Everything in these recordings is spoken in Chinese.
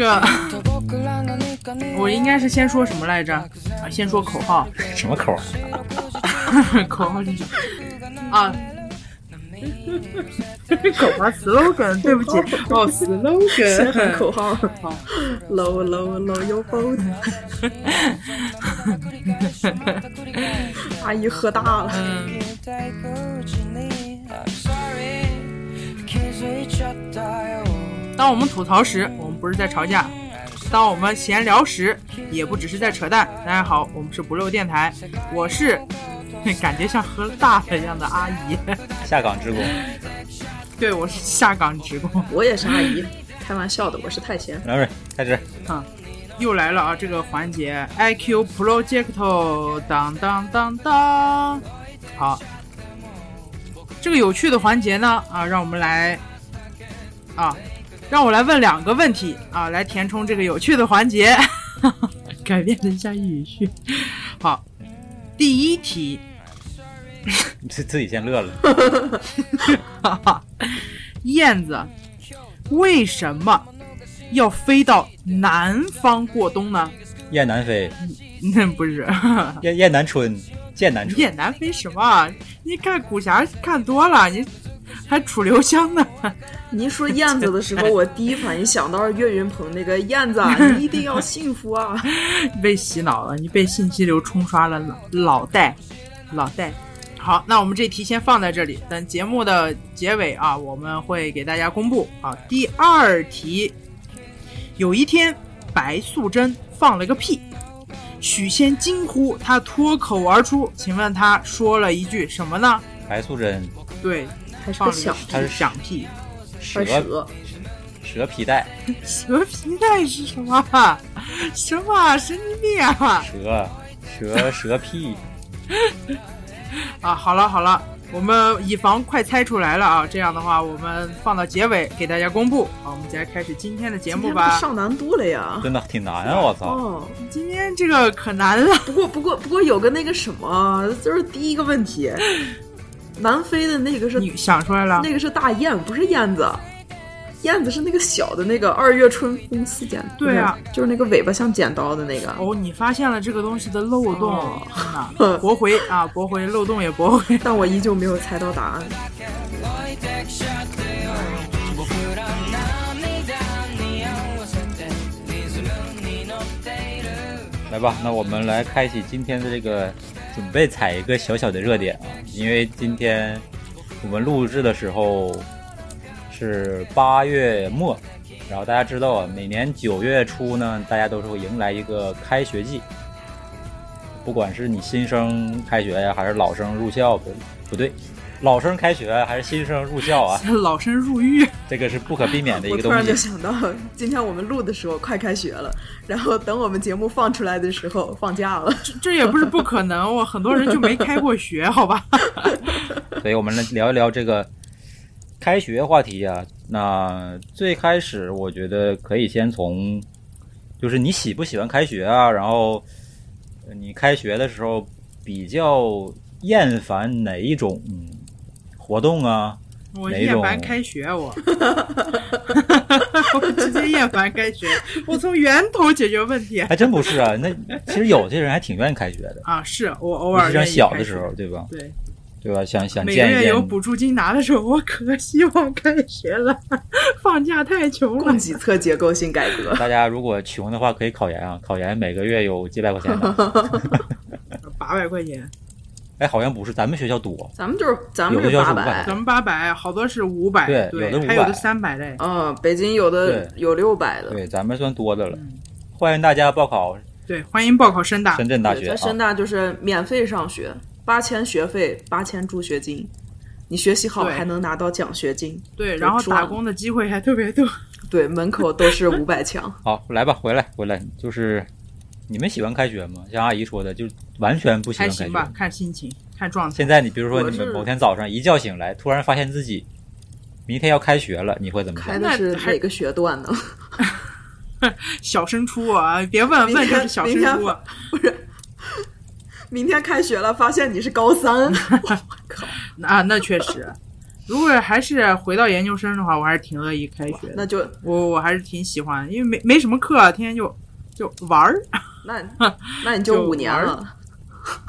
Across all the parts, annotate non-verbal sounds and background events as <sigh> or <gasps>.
个，<laughs> 我应该是先说什么来着？啊，先说口号。什么口？<laughs> 口号是什么？啊。口号 slogan，<laughs> 对不起，哦，slogan 口号，好，low low low your boat，阿姨喝大了。当我们吐槽时，我们不是在吵架；当我们闲聊时，也不只是在扯淡。大家好，我们是不漏电台，我是。<laughs> 感觉像喝大了一样的阿姨，<laughs> 下岗职工。对，我是下岗职工，<laughs> 我也是阿姨，开玩笑的，我是太闲。来，开始。啊，又来了啊！这个环节，IQ Project，当当当当。好，这个有趣的环节呢，啊，让我们来，啊，让我来问两个问题啊，来填充这个有趣的环节。<laughs> 改变了一下语序。好，第一题。自 <laughs> 自己先乐了。<laughs> 燕子为什么要飞到南方过冬呢？雁南飞？那不是。雁雁南春，雁南春。雁南飞什么？你看古侠看多了，你还楚留香呢。<laughs> 你一说燕子的时候，我第一反应想到是岳云鹏那个燕子，你一定要幸福啊！<laughs> 被洗脑了，你被信息流冲刷了脑脑袋，脑袋。好，那我们这题先放在这里，等节目的结尾啊，我们会给大家公布啊。第二题，有一天白素贞放了个屁，许仙惊呼，他脱口而出，请问他说了一句什么呢？白素贞对，他是个响，它是响屁，蛇蛇皮带，<laughs> 蛇皮带是什么？什么神经病啊？蛇蛇蛇屁。<laughs> 啊，好了好了，我们以防快猜出来了啊，这样的话，我们放到结尾给大家公布。好，我们接着开始今天的节目吧。上难度了呀，真的挺难啊！我操，哦，今天这个可难了。不过不过不过有个那个什么，就是第一个问题，<laughs> 南非的那个是你想出来了，那个是大雁，不是燕子。燕子是那个小的那个二月春风似剪，对啊，就是那个尾巴像剪刀的那个。哦，你发现了这个东西的漏洞，真的 <laughs> 驳回啊，驳回漏洞也驳回。<laughs> 但我依旧没有猜到答案。来吧，那我们来开启今天的这个，准备踩一个小小的热点啊，因为今天我们录制的时候。是八月末，然后大家知道啊，每年九月初呢，大家都是会迎来一个开学季。不管是你新生开学呀，还是老生入校，不不对，老生开学还是新生入校啊？<laughs> 老生入狱，这个是不可避免的一个东西。<laughs> 我突然就想到，今天我们录的时候快开学了，然后等我们节目放出来的时候放假了。这这也不是不可能，我很多人就没开过学，好吧？<laughs> 所以我们来聊一聊这个。开学话题啊，那最开始我觉得可以先从，就是你喜不喜欢开学啊？然后你开学的时候比较厌烦哪一种活动啊？我厌烦开学，我，<laughs> 我直接厌烦开学，我从源头解决问题。还真不是啊，那其实有些人还挺愿意开学的啊。是我偶尔像小的时候，对吧？对。对吧？想想每个月有补助金拿的时候，我可希望开学了。<laughs> 放假太穷了。供给侧结构性改革。大家如果穷的话，可以考研啊！考研每个月有几百块钱。<laughs> 八百块钱。哎，好像不是，咱们学校多。咱们就是咱们是八百，咱们八百，好多是五百，对，有的五百，还有的三百嘞。嗯，北京有的有六百的。对，咱们算多的了。欢迎大家报考。对，欢迎报考深大。深圳大学。在深大就是免费上学。八千学费，八千助学金，你学习好还能拿到奖学金。对，然后打工的机会还特别多。对，门口都是五百强。<laughs> 好，来吧，回来，回来，就是你们喜欢开学吗？像阿姨说的，就完全不喜欢开学。还行吧，看心情，看状态。现在你比如说，你们某天早上一觉醒来，突然发现自己明天要开学了，你会怎么？开的是哪个学段呢？<laughs> 小升初啊，别问问就是小升初，不是。明天开学了，发现你是高三，<laughs> 我靠！啊，那确实，如果还是回到研究生的话，我还是挺乐意开学的。那就我我还是挺喜欢，因为没没什么课，天天就就玩儿。<laughs> 那那你就五年了，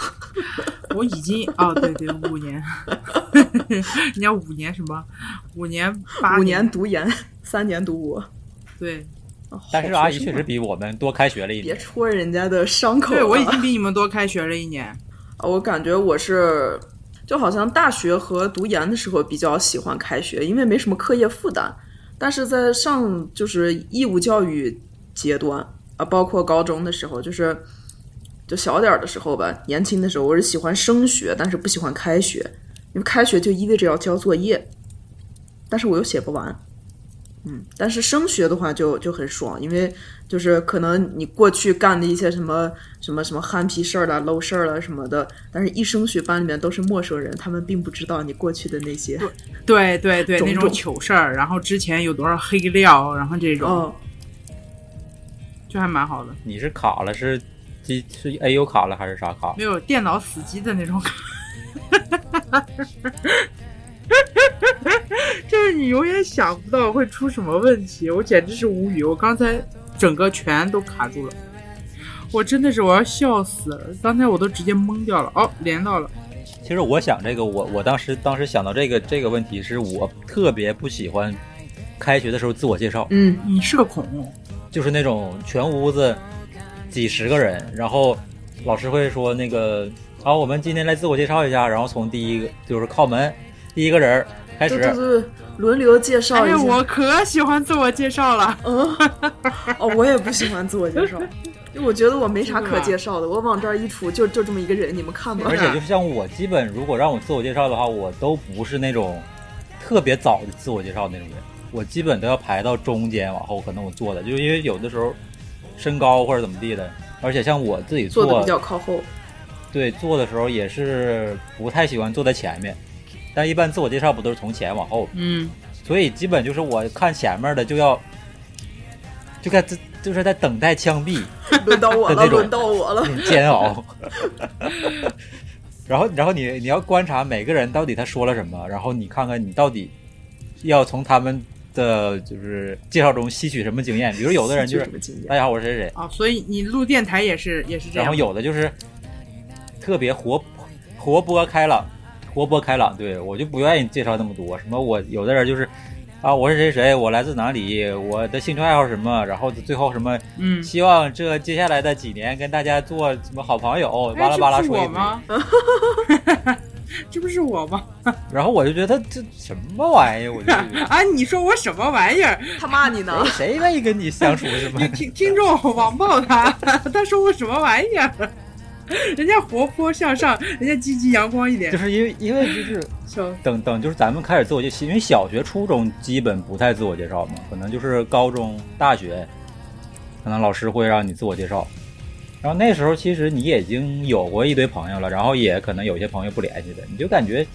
<laughs> 我已经哦，对对，五年，<laughs> 人家五年什么？五年八五年读研，三年读博。对哦但是阿姨确实比我们多开学了一年别年。戳人家的伤口。对，我已经比你们多开学了一年。啊我感觉我是，就好像大学和读研的时候比较喜欢开学，因为没什么课业负担。但是在上就是义务教育阶段啊，包括高中的时候，就是就小点儿的时候吧，年轻的时候，我是喜欢升学，但是不喜欢开学，因为开学就意味着要交作业，但是我又写不完。嗯，但是升学的话就就很爽，因为就是可能你过去干的一些什么什么什么憨皮事儿啦、漏事儿啦什么的，但是一升学班里面都是陌生人，他们并不知道你过去的那些。对对对，种那种种糗事儿，然后之前有多少黑料，然后这种、嗯，就还蛮好的。你是卡了是机是 A U 卡了还是啥卡？没有电脑死机的那种卡。<laughs> 就是你永远想不到会出什么问题，我简直是无语。我刚才整个全都卡住了，我真的是我要笑死了。刚才我都直接懵掉了。哦，连到了。其实我想这个，我我当时当时想到这个这个问题，是我特别不喜欢开学的时候自我介绍，嗯，你是个恐，就是那种全屋子几十个人，然后老师会说那个好，我们今天来自我介绍一下，然后从第一个就是靠门第一个人开对始，对对，轮流介绍哎呀，一下。我可喜欢自我介绍了。嗯，哦，我也不喜欢自我介绍，<laughs> 就我觉得我没啥可介绍的，我往这儿一杵就就这么一个人，你们看吧而。且就是像我，基本如果让我自我介绍的话，我都不是那种特别早的自我介绍那种人，我基本都要排到中间往后，可能我坐的，就是因为有的时候身高或者怎么地的，而且像我自己坐的比较靠后，对坐的时候也是不太喜欢坐在前面，但一般自我介绍不都是从前往后，嗯，所以基本就是我看前面的就要就该就是在等待枪毙。<laughs> 轮到我了，轮到我了。煎熬。<laughs> 然后，然后你你要观察每个人到底他说了什么，然后你看看你到底要从他们的就是介绍中吸取什么经验。比如有的人就是大家好，我是谁谁，啊，所以你录电台也是也是这样。然后有的就是特别活活泼开朗，活泼开朗。对我就不愿意介绍那么多，什么我有的人就是。啊，我是谁谁，我来自哪里，我的兴趣爱好什么，然后最后什么，嗯，希望这接下来的几年跟大家做什么好朋友，巴拉巴拉说一堆。<laughs> 这不是我吗？<laughs> 然后我就觉得这什么玩意儿，我就 <laughs> 啊，你说我什么玩意儿？<laughs> 他骂你呢谁，愿意跟你相处是吗？听听众网暴他，他说我什么玩意儿？人家活泼向上，人家积极阳光一点就。是因为因为就是等等，就是咱们开始自我介绍，因为小学、初中基本不太自我介绍嘛，可能就是高中、大学，可能老师会让你自我介绍。然后那时候其实你已经有过一堆朋友了，然后也可能有些朋友不联系的，你就感觉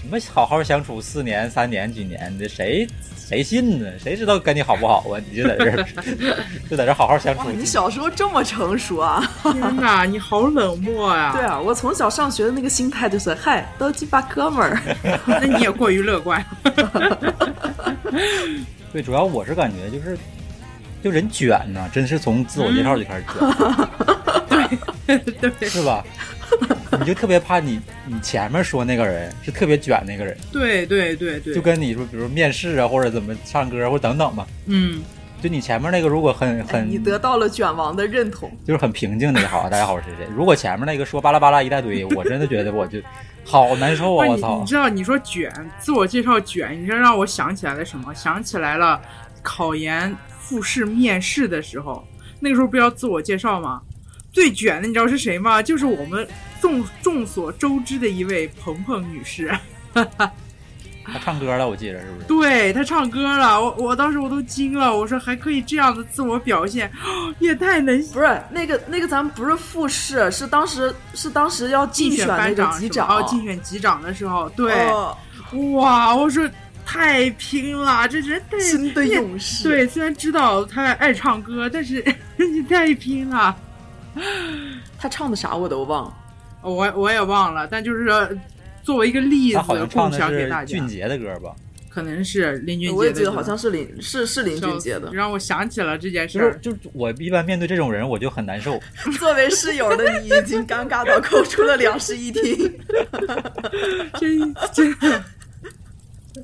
什么好好相处四年、三年、几年的，谁谁信呢？<laughs> 谁知道跟你好不好啊？你 <laughs> 就在这儿就在这儿好好相处，。你小时候这么成熟啊？<laughs> 天哪，你好冷漠呀、对啊，我从小上学的那个心态就是，嗨，都鸡巴哥们儿。那你也过于乐观。对，主要我是感觉就是，就人卷呐，真是从自我介绍就开始卷，<laughs> 对对是吧？你就特别怕你你前面说那个人是特别卷那个人，对对对对，就跟你说，比如面试啊，或者怎么唱歌或者等等吧。嗯，就你前面那个如果很哎很你得到了卷王的认同。就是很平静的也好，大家好，我是谁谁。如果前面那个说巴拉巴拉一大堆，<laughs> 我真的觉得我就好难受啊！我操你！知道你说卷，自我介绍卷，你这让我想起来了什么？想起来了考研复试面试的时候，那个时候不要自我介绍吗？最卷的你知道是谁吗？就是我们众众所周知的一位鹏鹏女士。<laughs> 她唱歌了，我记着是不是？对她唱歌了，我我当时我都惊了，我说还可以这样的自我表现，<gasps> 也太能不是那个那个，咱们不是复试，是当时是当时要竞竞选班长哦，竞选级长的时候，对，哦哇，我说太拼了，这人太新的勇士。对，虽然知道他爱唱歌，但是 <laughs> 你太拼了。他唱的啥我都忘了。我我也忘了，但就是说作为一个例子他好像共唱的享给大家是俊。杰的歌吧？可能是林俊杰的，我也记得好像是林是是林俊杰的。让我想起了这件事儿。就是就我一般面对这种人，我就很难受。<laughs> 作为室友的你已经尴尬到扣出了两室一厅，<laughs> 这这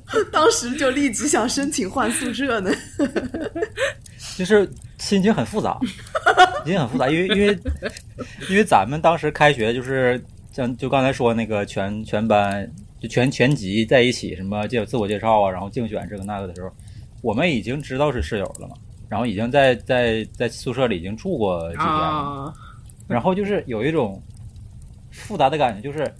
<laughs> 当时就立即想申请换宿舍呢。<laughs> 就是心情很复杂，<laughs> 心情很复杂，因为因为因为咱们当时开学就是像就刚才说那个全全班就全全级在一起什么介自我介绍啊，然后竞选这个那个的时候，我们已经知道是室友了嘛，然后已经在在在宿舍里已经住过几天了，啊，然后就是有一种复杂的感觉，就是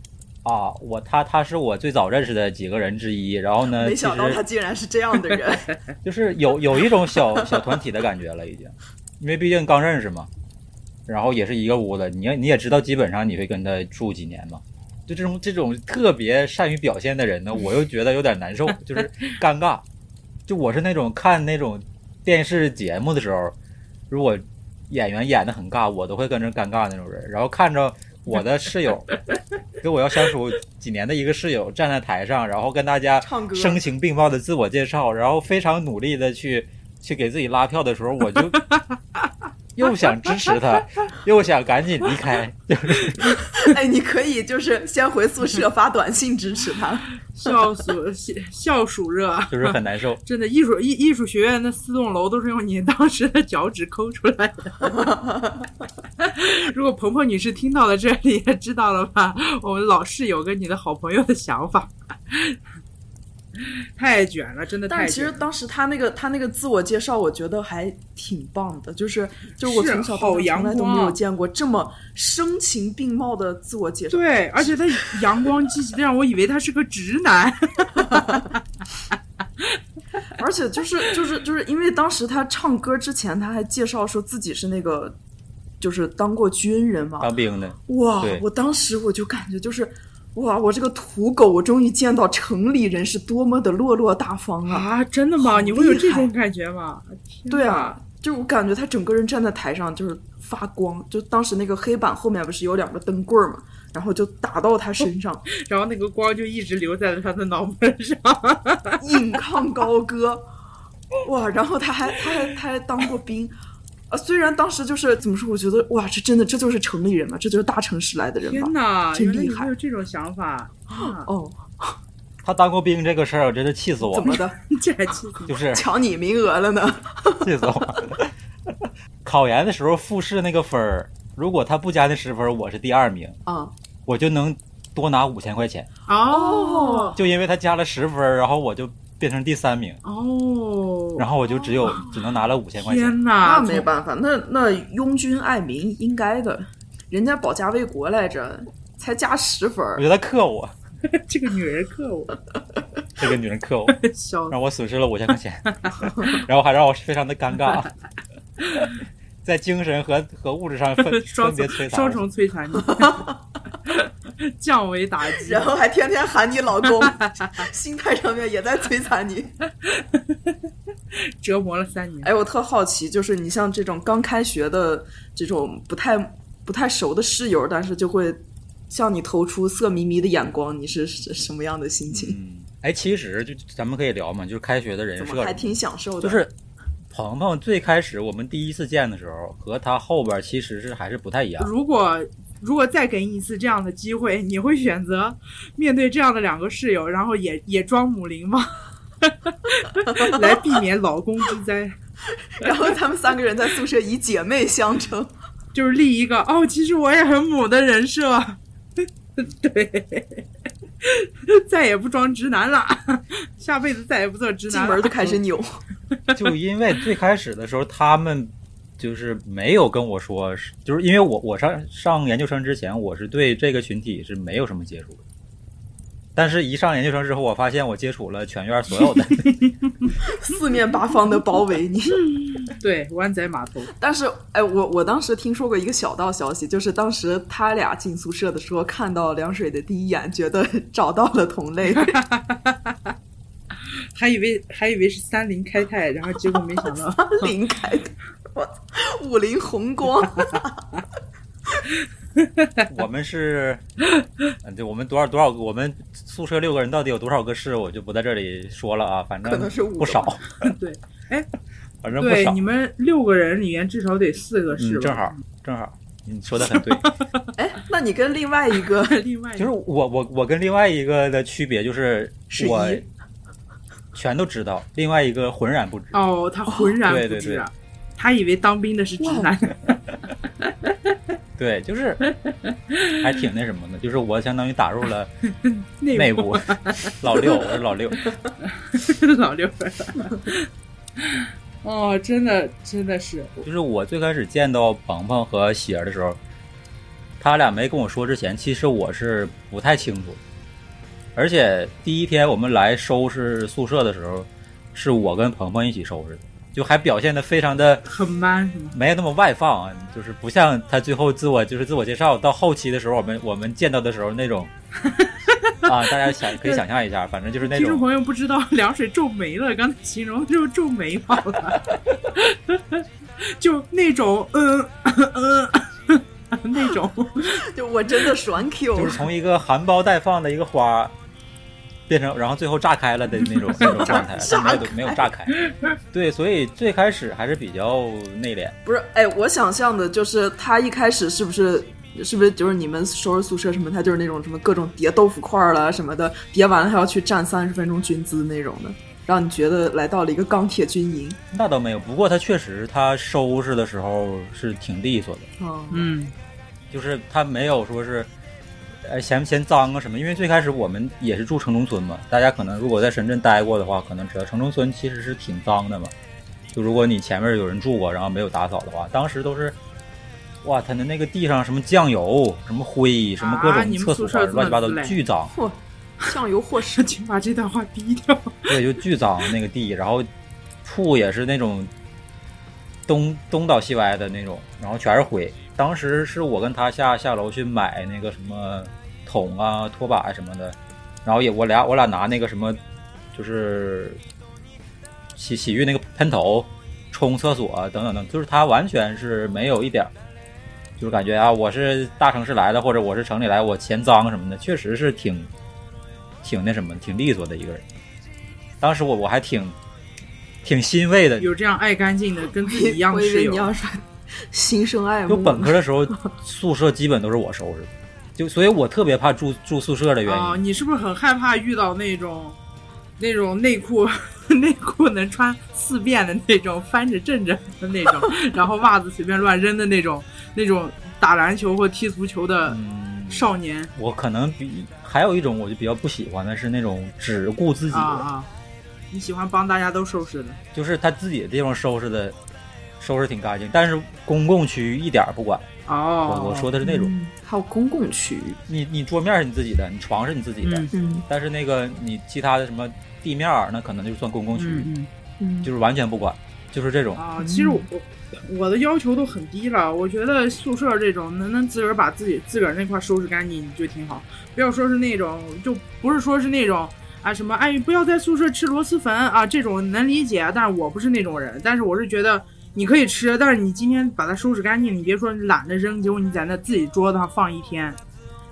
啊，我他他是我最早认识的几个人之一，然后呢，没想到他竟然是这样的人。<laughs> 就是有有一种小小团体的感觉了，已经，因为毕竟刚认识嘛，然后也是一个屋子，你也你也知道，基本上你会跟他住几年嘛。就这种这种特别善于表现的人呢，我又觉得有点难受，就是尴尬。就我是那种看那种电视节目的时候，如果演员演的很尬，我都会跟着尴尬那种人。然后看着我的室友，<laughs> 跟我要相处几年的一个室友站在台上，然后跟大家唱歌声情并茂的自我介绍，然后非常努力的去去给自己拉票的时候，我就又想支持他，<laughs> 又想赶紧离开，就 <laughs> 是哎，你可以就是先回宿舍发短信支持他。笑暑笑暑热，就是很难受。<laughs> 真的艺术艺艺术学院那四栋楼都是用你当时的脚趾抠出来的。如果鹏鹏女士听到了这里，也知道了吧？我们老室友跟你的好朋友的想法，<laughs> 太卷了，真的但是其太卷了。实当时他那个他那个自我介绍，我觉得还挺棒的，就是就是我从小到大从来都没有见过这么声情并茂的自我介绍。对，而且他阳光积极的让我以为他是个直男。<laughs> 而且就是就是就是因为当时他唱歌之前，他还介绍说自己是那个就是当过军人嘛。当兵的，哇！我当时我就感觉就是。哇！我这个土狗，我终于见到城里人是多么的落落大方啊！啊，真的吗？你会有这种感觉吗？对啊，，就我感觉他整个人站在台上就是发光，就当时那个黑板后面不是有两个灯棍儿嘛，然后就打到他身上，然后那个光就一直留在了他的脑门上。引抗高歌，哇！然后他还他还他还当过兵，啊，虽然当时就是怎么说，我觉得哇，这真的这就是城里人嘛，这就是大城市来的人吧天？哪，真厉害有这种想法 <gasps> 啊！哦，他当过兵这个事儿，我真是气死我了，怎么的？<laughs> 这还气死 <laughs> 就是抢你名额了呢？<laughs> 气死我了。考研的时候复试那个分儿，如果他不加那十分，我是第二名，啊，我就能多拿五千块钱。哦就因为他加了十分，然后我就变成第三名，哦，然后我就只有只能拿了五千块钱。天哪，那没办法，那那拥军爱民应该的，人家保家卫国来着，才加十分我觉得他克我，<laughs> 这个女人克我，<laughs> 这个女人克我，<laughs> 让我损失了五千块钱，然后还让我非常的尴尬，在精神和和物质上分 <laughs> 双分别摧残。双重摧残你 <laughs> <laughs> 降维打击。然后还天天喊你老公，心态上面也在摧残你。折磨了三年。哎，我特好奇，就是你像这种刚开学的这种不太不太熟的室友，但是就会向你投出色迷迷的眼光，你是是什么样的心情？嗯，哎，其实就咱们可以聊嘛，就是开学的人设还挺享受的？就是鹏鹏最开始我们第一次见的时候，和他后边其实是还是不太一样。如果如果再给你一次这样的机会，你会选择面对这样的两个室友，然后也也装母灵吗？<laughs> 来避免老公之灾，<laughs> 然后他们三个人在宿舍以姐妹相称。就是立一个哦，其实我也很母的人设。<laughs> 对，<laughs> 再也不装直男了，下辈子再也不做直男了。进门就开始 <laughs> 扭，就因为最开始的时候，他们就是没有跟我说，就是因为我我上上研究生之前，我是对这个群体是没有什么接触的。但是，一上研究生之后，我发现我接触了全院所有的，<laughs> 四面八方的包围你。<laughs> 对湾仔码头，但是，哎，我我当时听说过一个小道消息，就是当时他俩进宿舍的时候，看到凉水的第一眼，觉得找到了同类。<laughs> 还以为还以为是三菱开泰，然后结果没想到，三菱开泰，我操，五菱宏光，<laughs> 我们是，嗯，对，我们多少多少个，我们宿舍六个人到底有多少个室，我就不在这里说了啊，反正可能是不少，<laughs> 对，哎，<laughs> 反正不，少。你，们六个人里面至少得四个是嗯，正好正好，你说的很对。哎，那你跟另外一个另外就是我我我跟另外一个的区别就是是我全都知道，另外一个浑然不知。哦，他浑然对对对。不知啊，他以为当兵的是直男。对，就是 <laughs> 还挺那什么的，就是我相当于打入了 <laughs> 内内部。老六，我是老六。<laughs> 老六。哦，真的真的是，就是我最开始见到鹏鹏和喜儿的时候，他俩没跟我说之前，其实我是不太清楚。而且第一天我们来收拾宿舍的时候，是我跟鹏鹏一起收拾的，就还表现的非常的很 man？没有那么外放啊，就是不像他最后自我就是自我介绍到后期的时候，我们我们见到的时候那种 <laughs> 啊，大家想可以想象一下，反正就是那种听众朋友不知道，凉水皱眉了，刚才形容就是皱眉毛了，就那种嗯嗯那种，就我真的爽 Q，就是从一个含苞待放的一个花，变成然后最后炸开了的那种那种状态，<laughs> 但没有没有炸开。对，所以最开始还是比较内敛。不是，哎，我想象的就是他一开始是不是是不是就是你们收拾宿舍什么，他就是那种什么各种叠豆腐块儿了什么的，叠完了还要去站三十分钟军姿那种的，让你觉得来到了一个钢铁军营。那倒没有，不过他确实他收拾的时候是挺利索的。嗯嗯就是他没有说是，呃，嫌不嫌脏啊什么？因为最开始我们也是住城中村嘛，大家可能如果在深圳待过的话，可能知道城中村其实是挺脏的嘛。就如果你前面有人住过，然后没有打扫的话，当时都是，哇，他的那个地上什么酱油、什么灰、什么各种厕所乱七八糟巨脏，<laughs> 嚯，酱油或是 <laughs> 请把这段话逼掉。对，就巨脏那个地，然后铺也是那种东东倒西歪的那种，然后全是灰。当时是我跟他下下楼去买那个什么桶啊、拖把什么的，然后也我俩我俩拿那个什么，就是洗洗浴那个喷头冲厕所啊等等等，就是他完全是没有一点儿，就是感觉啊我是大城市来的，或者我是城里来，我嫌脏什么的，确实是挺挺那什么，挺利索的一个人。当时我我还挺挺欣慰的，有这样爱干净的，跟自己一样我以的室友。为你要说心生爱慕。就本科的时候，宿舍基本都是我收拾的，就所以我特别怕住住宿舍的原哦，因。你是不是很害怕遇到那种那种内裤 <laughs> 内裤能穿四遍的那种，翻着正着的那种，<laughs> 然后袜子随便乱扔的那种那种打篮球或踢足球的嗯，少年我可能比还有一种我就比较不喜欢的是那种只顾自己的，啊啊！你喜欢帮大家都收拾的，就是他自己的地方收拾的收拾挺干净，但是公共区域一点儿不管。哦，我我说的是那种，嗯还有公共区域，你你桌面是你自己的，你床是你自己的，但是那个你其他的什么地面儿那可能就算公共区域，就是完全不管，就是这种。啊，其实我我我的要求都很低了，我觉得宿舍这种能能自个儿把自己自个儿那块收拾干净就挺好，不要说是那种就不是说是那种啊什么哎不要在宿舍吃螺蛳粉啊这种能理解，但是我不是那种人，但是我是觉得你可以吃，但是你今天把它收拾干净，你别说你懒得扔，结果你在那自己桌子上放一天，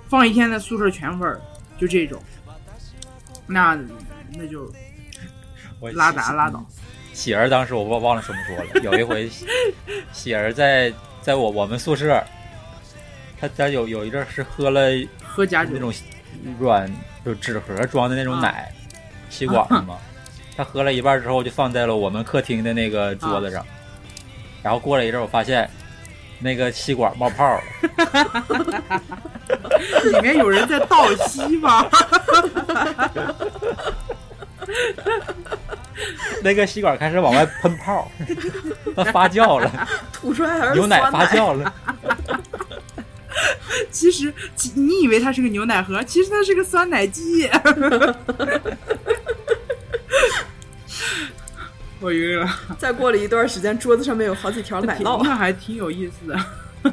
放一天在宿舍全味儿，就这种，那那就我拉倒拉倒。喜儿当时我忘忘了什么说了，有一回喜喜儿在在我我们宿舍，他他有有一阵儿是喝了喝假酒那种软就纸盒装的那种奶、吸管的嘛，他喝了一半之后就放在了我们客厅的那个桌子上，然后过了一阵儿我发现那个吸管冒泡了，<laughs> 里面有人在倒吸吗？<laughs> 那个吸管开始往外喷泡，它发酵了，吐出来还是牛奶酸发酵了。<laughs> 其实其你以为它是个牛奶盒，其实它是个酸奶机。我晕了，再过了一段时间，桌子上面有好几条奶酪。那还挺有意思的。<laughs>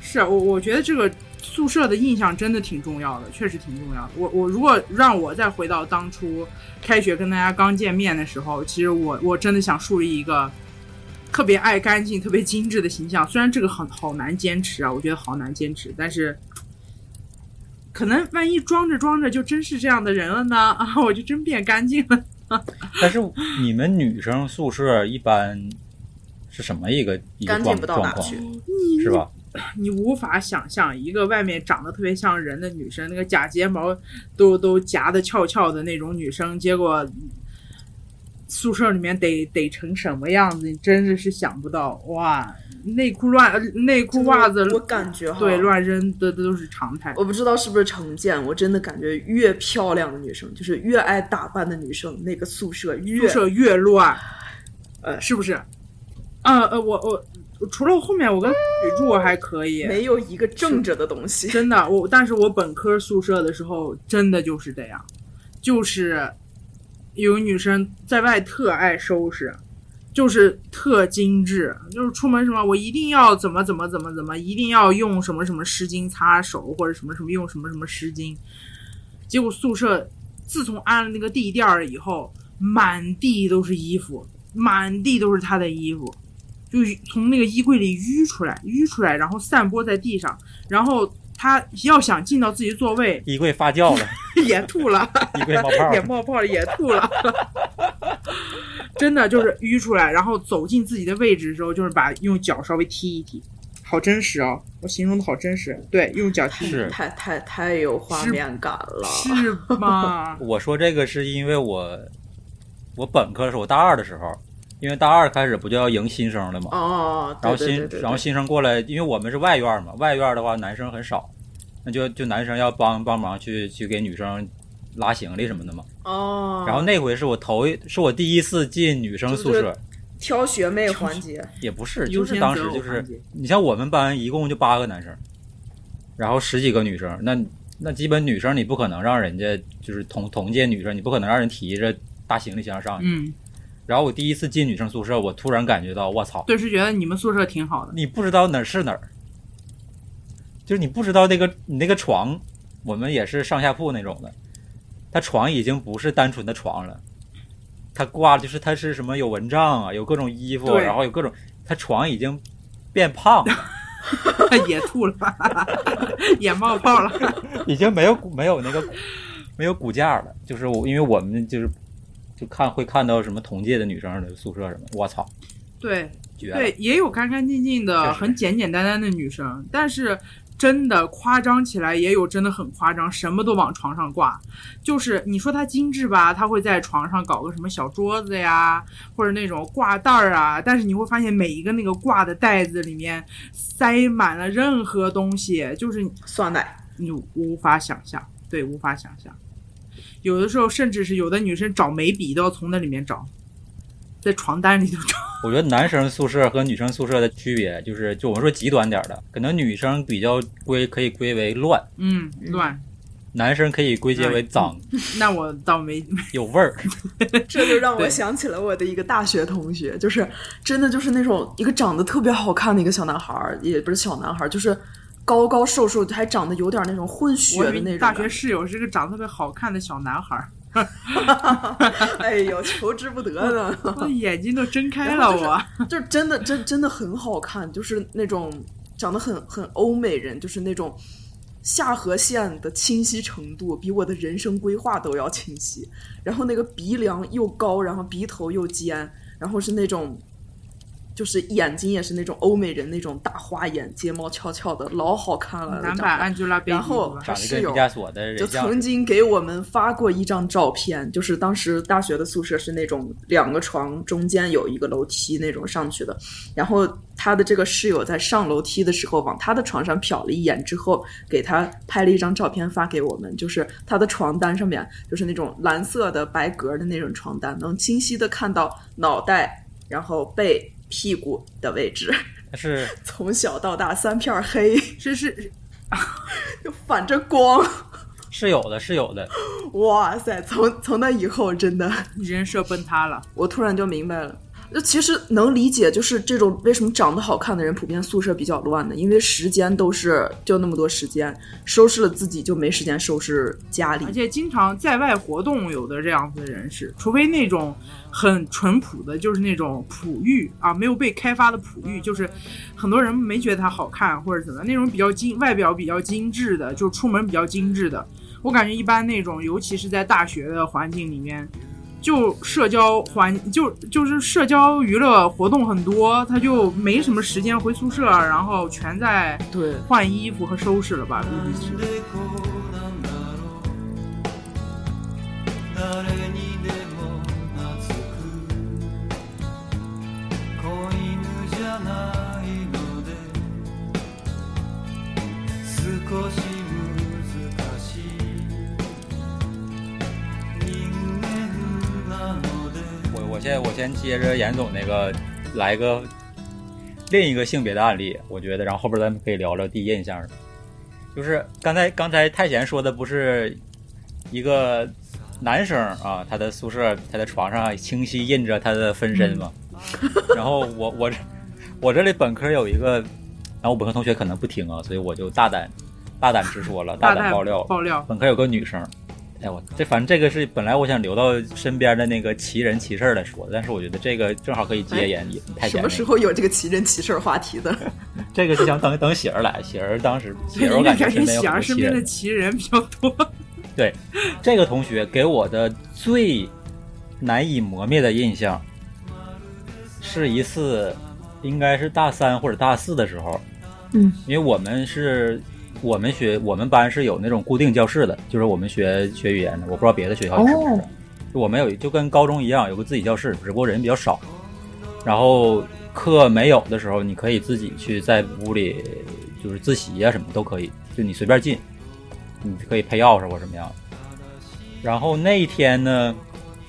是啊我，我觉得这个宿舍的印象真的挺重要的，确实挺重要的。我我如果让我再回到当初开学跟大家刚见面的时候，其实我我真的想树立一个特别爱干净、特别精致的形象。虽然这个很好难坚持啊，我觉得好难坚持，但是可能万一装着装着就真是这样的人了呢？啊，<laughs> 我就真变干净了。<laughs> 但是你们女生宿舍一般是什么一个一个状干净不到状况哪去，是吧？你无法想象一个外面长得特别像人的女生，那个假睫毛都都夹的翘翘的那种女生，结果宿舍里面得得成什么样子，你真的是想不到哇！内裤乱，呃内裤袜子我感觉哈，对乱扔的的都是常态。我不知道是不是成见，我真的感觉越漂亮的女生，就是越爱打扮的女生，那个宿舍越宿舍越乱，呃是不是？呃呃，我我我除了后面我跟女住还可以，没有一个正着的东西。真的，我但是我本科宿舍的时候真的就是这样，就是有女生在外特爱收拾，就是特精致，就是出门什么我一定要怎么怎么怎么怎么，一定要用什么什么湿巾擦手或者什么什么用什么什么湿巾，结果宿舍自从安了那个地垫儿以后，满地都是衣服，满地都是她的衣服。就从那个衣柜里淤出来，淤出来，然后散播在地上，然后他要想进到自己座位，衣柜发酵了，<laughs> 也吐了，衣柜冒泡也了，冒泡了，也吐了，<laughs> 真的就是淤出来，然后走进自己的位置的时候，就是把用脚稍微踢一踢，好真实哦，我形容的好真实，对，用脚踢，是。太太太有画面感了。是吗？<laughs> 我说这个是因为我我本科的时候，我大二的时候，因为大二开始不就要迎新生了嘛，哦，然后新然后新生过来，因为我们是外院嘛，外院的话男生很少，那就就男生要帮帮忙去去给女生拉行李什么的嘛。哦，然后那回是我头一是我第一次进女生宿就是舍，挑学妹环节，也不是，就是当时就是你像我们班一共就八个男生，然后十几个女生，那那基本女生你不可能让人家就是同同届女生，你不可能让人提着大行李箱上去。嗯，然后我第一次进女生宿舍，我突然感觉到，我操，对，是觉得你们宿舍挺好的，你不知道哪儿是哪儿，就是你不知道那个你那个床，我们也是上下铺那种的，它床已经不是单纯的床了，它挂就是它是什么有蚊帐啊，有各种衣服，然后有各种，它床已经变胖了，<laughs> 也吐了，<laughs> 也冒泡了，<laughs> 已经没有骨没有那个没有骨架了，就是我因为我们就是就看会看到什么同届的女生的宿舍什么，我操，对。对，也有干干净净的、很简简单单的女生，但是真的夸张起来也有真的很夸张，什么都往床上挂。就是你说她精致吧，她会在床上搞个什么小桌子呀，或者那种挂袋儿啊，但是你会发现每一个那个挂的袋子里面塞满了任何东西，就是酸奶。你无法想象，对，无法想象。有的时候甚至是有的女生找眉笔都要从那里面找，在床单里头找。我觉得男生宿舍和女生宿舍的区别就是，就我们说极端点儿的，可能女生比较归可以归为乱，嗯，乱。男生可以归结为脏，<laughs> 那我倒没有味儿。<laughs> <laughs> 这就让我想起了我的一个大学同学，就是真的就是那种一个长得特别好看的一个小男孩儿，也不是小男孩儿，就是高高瘦瘦，还长得有点那种混血的那种大学室友是个长得特别好看的小男孩儿，<laughs> 哎呦，求之不得呢。我眼睛都睁开了，我就是真的真真的很好看，就是那种长得很很欧美人，就是那种下颌线的清晰程度比我的人生规划都要清晰。然后那个鼻梁又高，然后鼻头又尖，然后是那种。就是眼睛也是那种欧美人那种大花眼，睫毛翘翘的，老好看了。男长版得 Angelababy 然后是吧长得室友就曾经给我们发过一张照片，就是当时大学的宿舍是那种两个床中间有一个楼梯那种上去的，然后他的这个室友在上楼梯的时候往他的床上瞟了一眼之后，给他拍了一张照片发给我们，就是他的床单上面就是那种蓝色的白格的那种床单，能清晰的看到脑袋，然后背。屁股的位置，是 <laughs> 从小到大三片黑，是是 <laughs> 就反着光。是有的，是有的。哇塞！从从那以后，真的，人设崩塌了。我突然就明白了，那其实能理解，就是这种为什么长得好看的人普遍宿舍比较乱的，因为时间都是就那么多时间，收拾了自己就没时间收拾家里而。且经常在外活动，有的这样子的人士，除非那种很淳朴的，就是那种璞玉啊，没有被开发的璞玉，就是很多人没觉得它好看或者怎么，那种比较精，外表比较精致的，就出门比较精致的，我感觉一般那种，尤其是在大学的环境里面。就社交环就就是社交娱乐活动很多，他就没什么时间回宿舍，然后全在对，换衣服和收拾了吧，估计是。でこうなんだろう誰にでも懐く子犬じゃないので少し 我我先我先接着严总那个来个另一个性别的案例，我觉得，然后后边咱们可以聊聊第一印象。就是刚才刚才太贤说的不是一个男生啊，他的宿舍他的床上清晰印着他的分身嘛。然后我我这我这里本科有一个，然后我本科同学可能不听啊，所以我就大胆大胆直说了，大胆爆料。爆料，本科有个女生，哎我这反正这个是本来我想留到身边的那个奇人奇事儿来说，但是我觉得这个正好可以接言也太什么时。候有这个奇人奇事儿话题的？<laughs> 这个是想等 <laughs> 等喜儿来，喜儿当时喜儿我感觉喜儿身边的。奇人比较多。对，这个同学给我的最难以磨灭的印象，是一次应该是大三或者大四的时候，嗯，因为我们是。我们学我们班是有那种固定教室的，就是我们学学语言的，我不知道别的学校是不是。哦就我们有就跟高中一样，有个自己教室，只不过人比较少。然后课没有的时候，你可以自己去在屋里就是自习啊什么都可以，就你随便进，你可以配钥匙或什么样。然后那一天呢，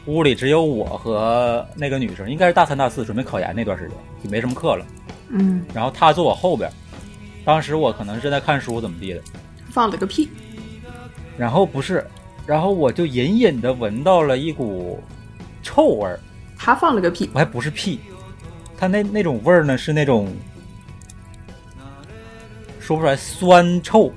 屋里只有我和那个女生，应该是大三大四准备考研那段时间，就没什么课了。嗯，然后她坐我后边，当时我可能是在看书怎么地的，放了个屁，然后不是，然后我就隐隐的闻到了一股臭味儿。他放了个屁，我还不是屁，他那那种味儿呢是那种说不出来酸臭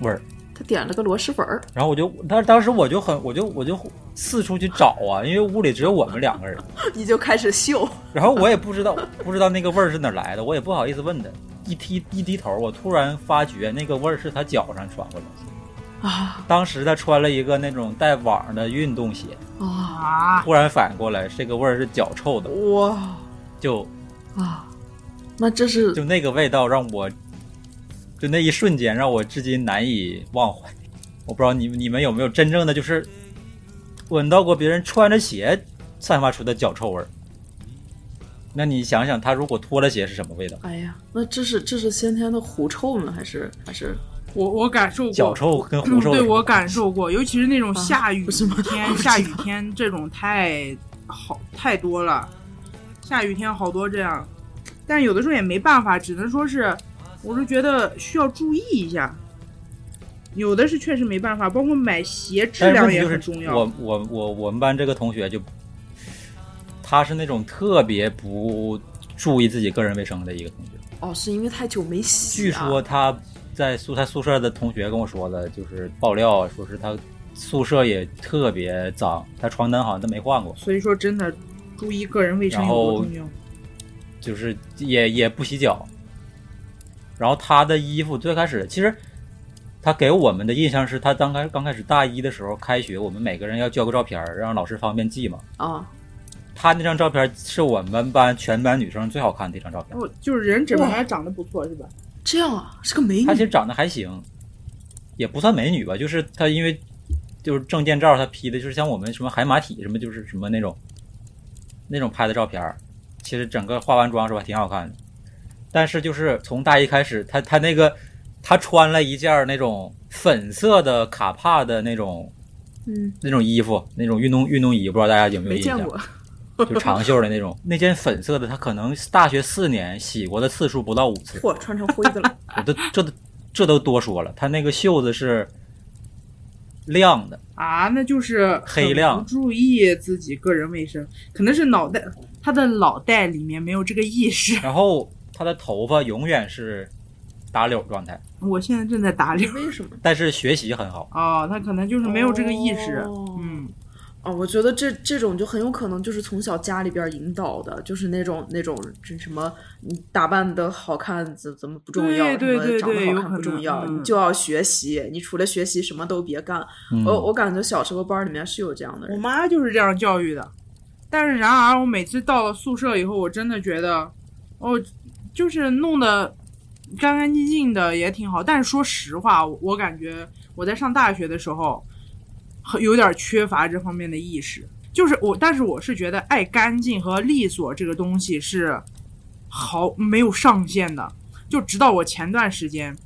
味儿。他点了个螺蛳粉儿，然后我就当当时我就很我就我就四处去找啊，因为屋里只有我们两个人，<laughs> 你就开始嗅，然后我也不知道不知道那个味儿是哪来的，我也不好意思问他。一低一低头，我突然发觉那个味儿是他脚上传过来的。啊当时他穿了一个那种带网的运动鞋，啊啊，突然反应过来，这个味儿是脚臭的，哇就啊！那这是就那个味道让我，就那一瞬间让我至今难以忘怀。我不知道你你们有没有真正的就是闻到过别人穿着鞋散发出的脚臭味儿？那你想想，他如果脱了鞋是什么味道？哎呀，那这是这是先天的狐臭呢，还是还是我我感受过脚臭跟狐嗯，臭对我感受过，尤其是那种啊下雨天、<laughs> 下雨天这种太好太多了，下雨天好多这样，但有的时候也没办法，只能说是，我是觉得需要注意一下。有的是确实没办法，包括买鞋质量也很重要。我我我我们班这个同学就，他是那种特别不注意自己个人卫生的一个同学。哦，是因为太久没洗、据啊？说他在宿他宿舍的同学跟我说的，就是爆料说是他宿舍也特别脏，他床单好像都没换过，所以说真的注意个人卫生有多重要。就是也也不洗脚。然后他的衣服最开始其实。他给我们的印象是他刚开刚开始大一的时候开学，我们每个人要交个照片儿，让老师方便记嘛。啊，他那张照片是我们班全班女生最好看的一张照片。哦，就是人整哇还长得不错是吧？这样啊，是个美女她其实长得还行，也不算美女吧，就是她因为就是证件照，她 P 的就是像我们什么海马体什么，就是什么那种那种拍的照片，其实整个化完妆是吧，挺好看的。但是就是从大一开始，她她那个她穿了一件那种粉色的卡帕的那种嗯，那种衣服，那种运动运动衣，不知道大家有没有印象？没见过。就长袖的那种，那件粉色的，他可能大学四年洗过的次数不到五次。嚯，穿成灰的了。我都这都这都多说了，他那个袖子是亮的，啊，那就是黑亮不注意自己个人卫生，可能是脑袋他的脑袋里面没有这个意识。然后他的头发永远是打绺状态，我现在正在打绺为什么？但是学习很好。哦，他可能就是没有这个意识。哦嗯，哦，我觉得这这种就很有可能就是从小家里边引导的，就是那种那种这什么，你打扮的好看怎怎么不重要，对对对什么长得好看不重要，嗯你就要学习，你除了学习什么都别干。嗯我我感觉小时候班里面是有这样的人我，妈就是这样教育的。但是然而，我每次到了宿舍以后，我真的觉得，哦，就是弄得干干净净的也挺好。但是说实话，我我感觉我在上大学的时候，很有点缺乏这方面的意识。就是我，但是我是觉得爱干净和利索这个东西是毫没有上限的。就直到我前段时间，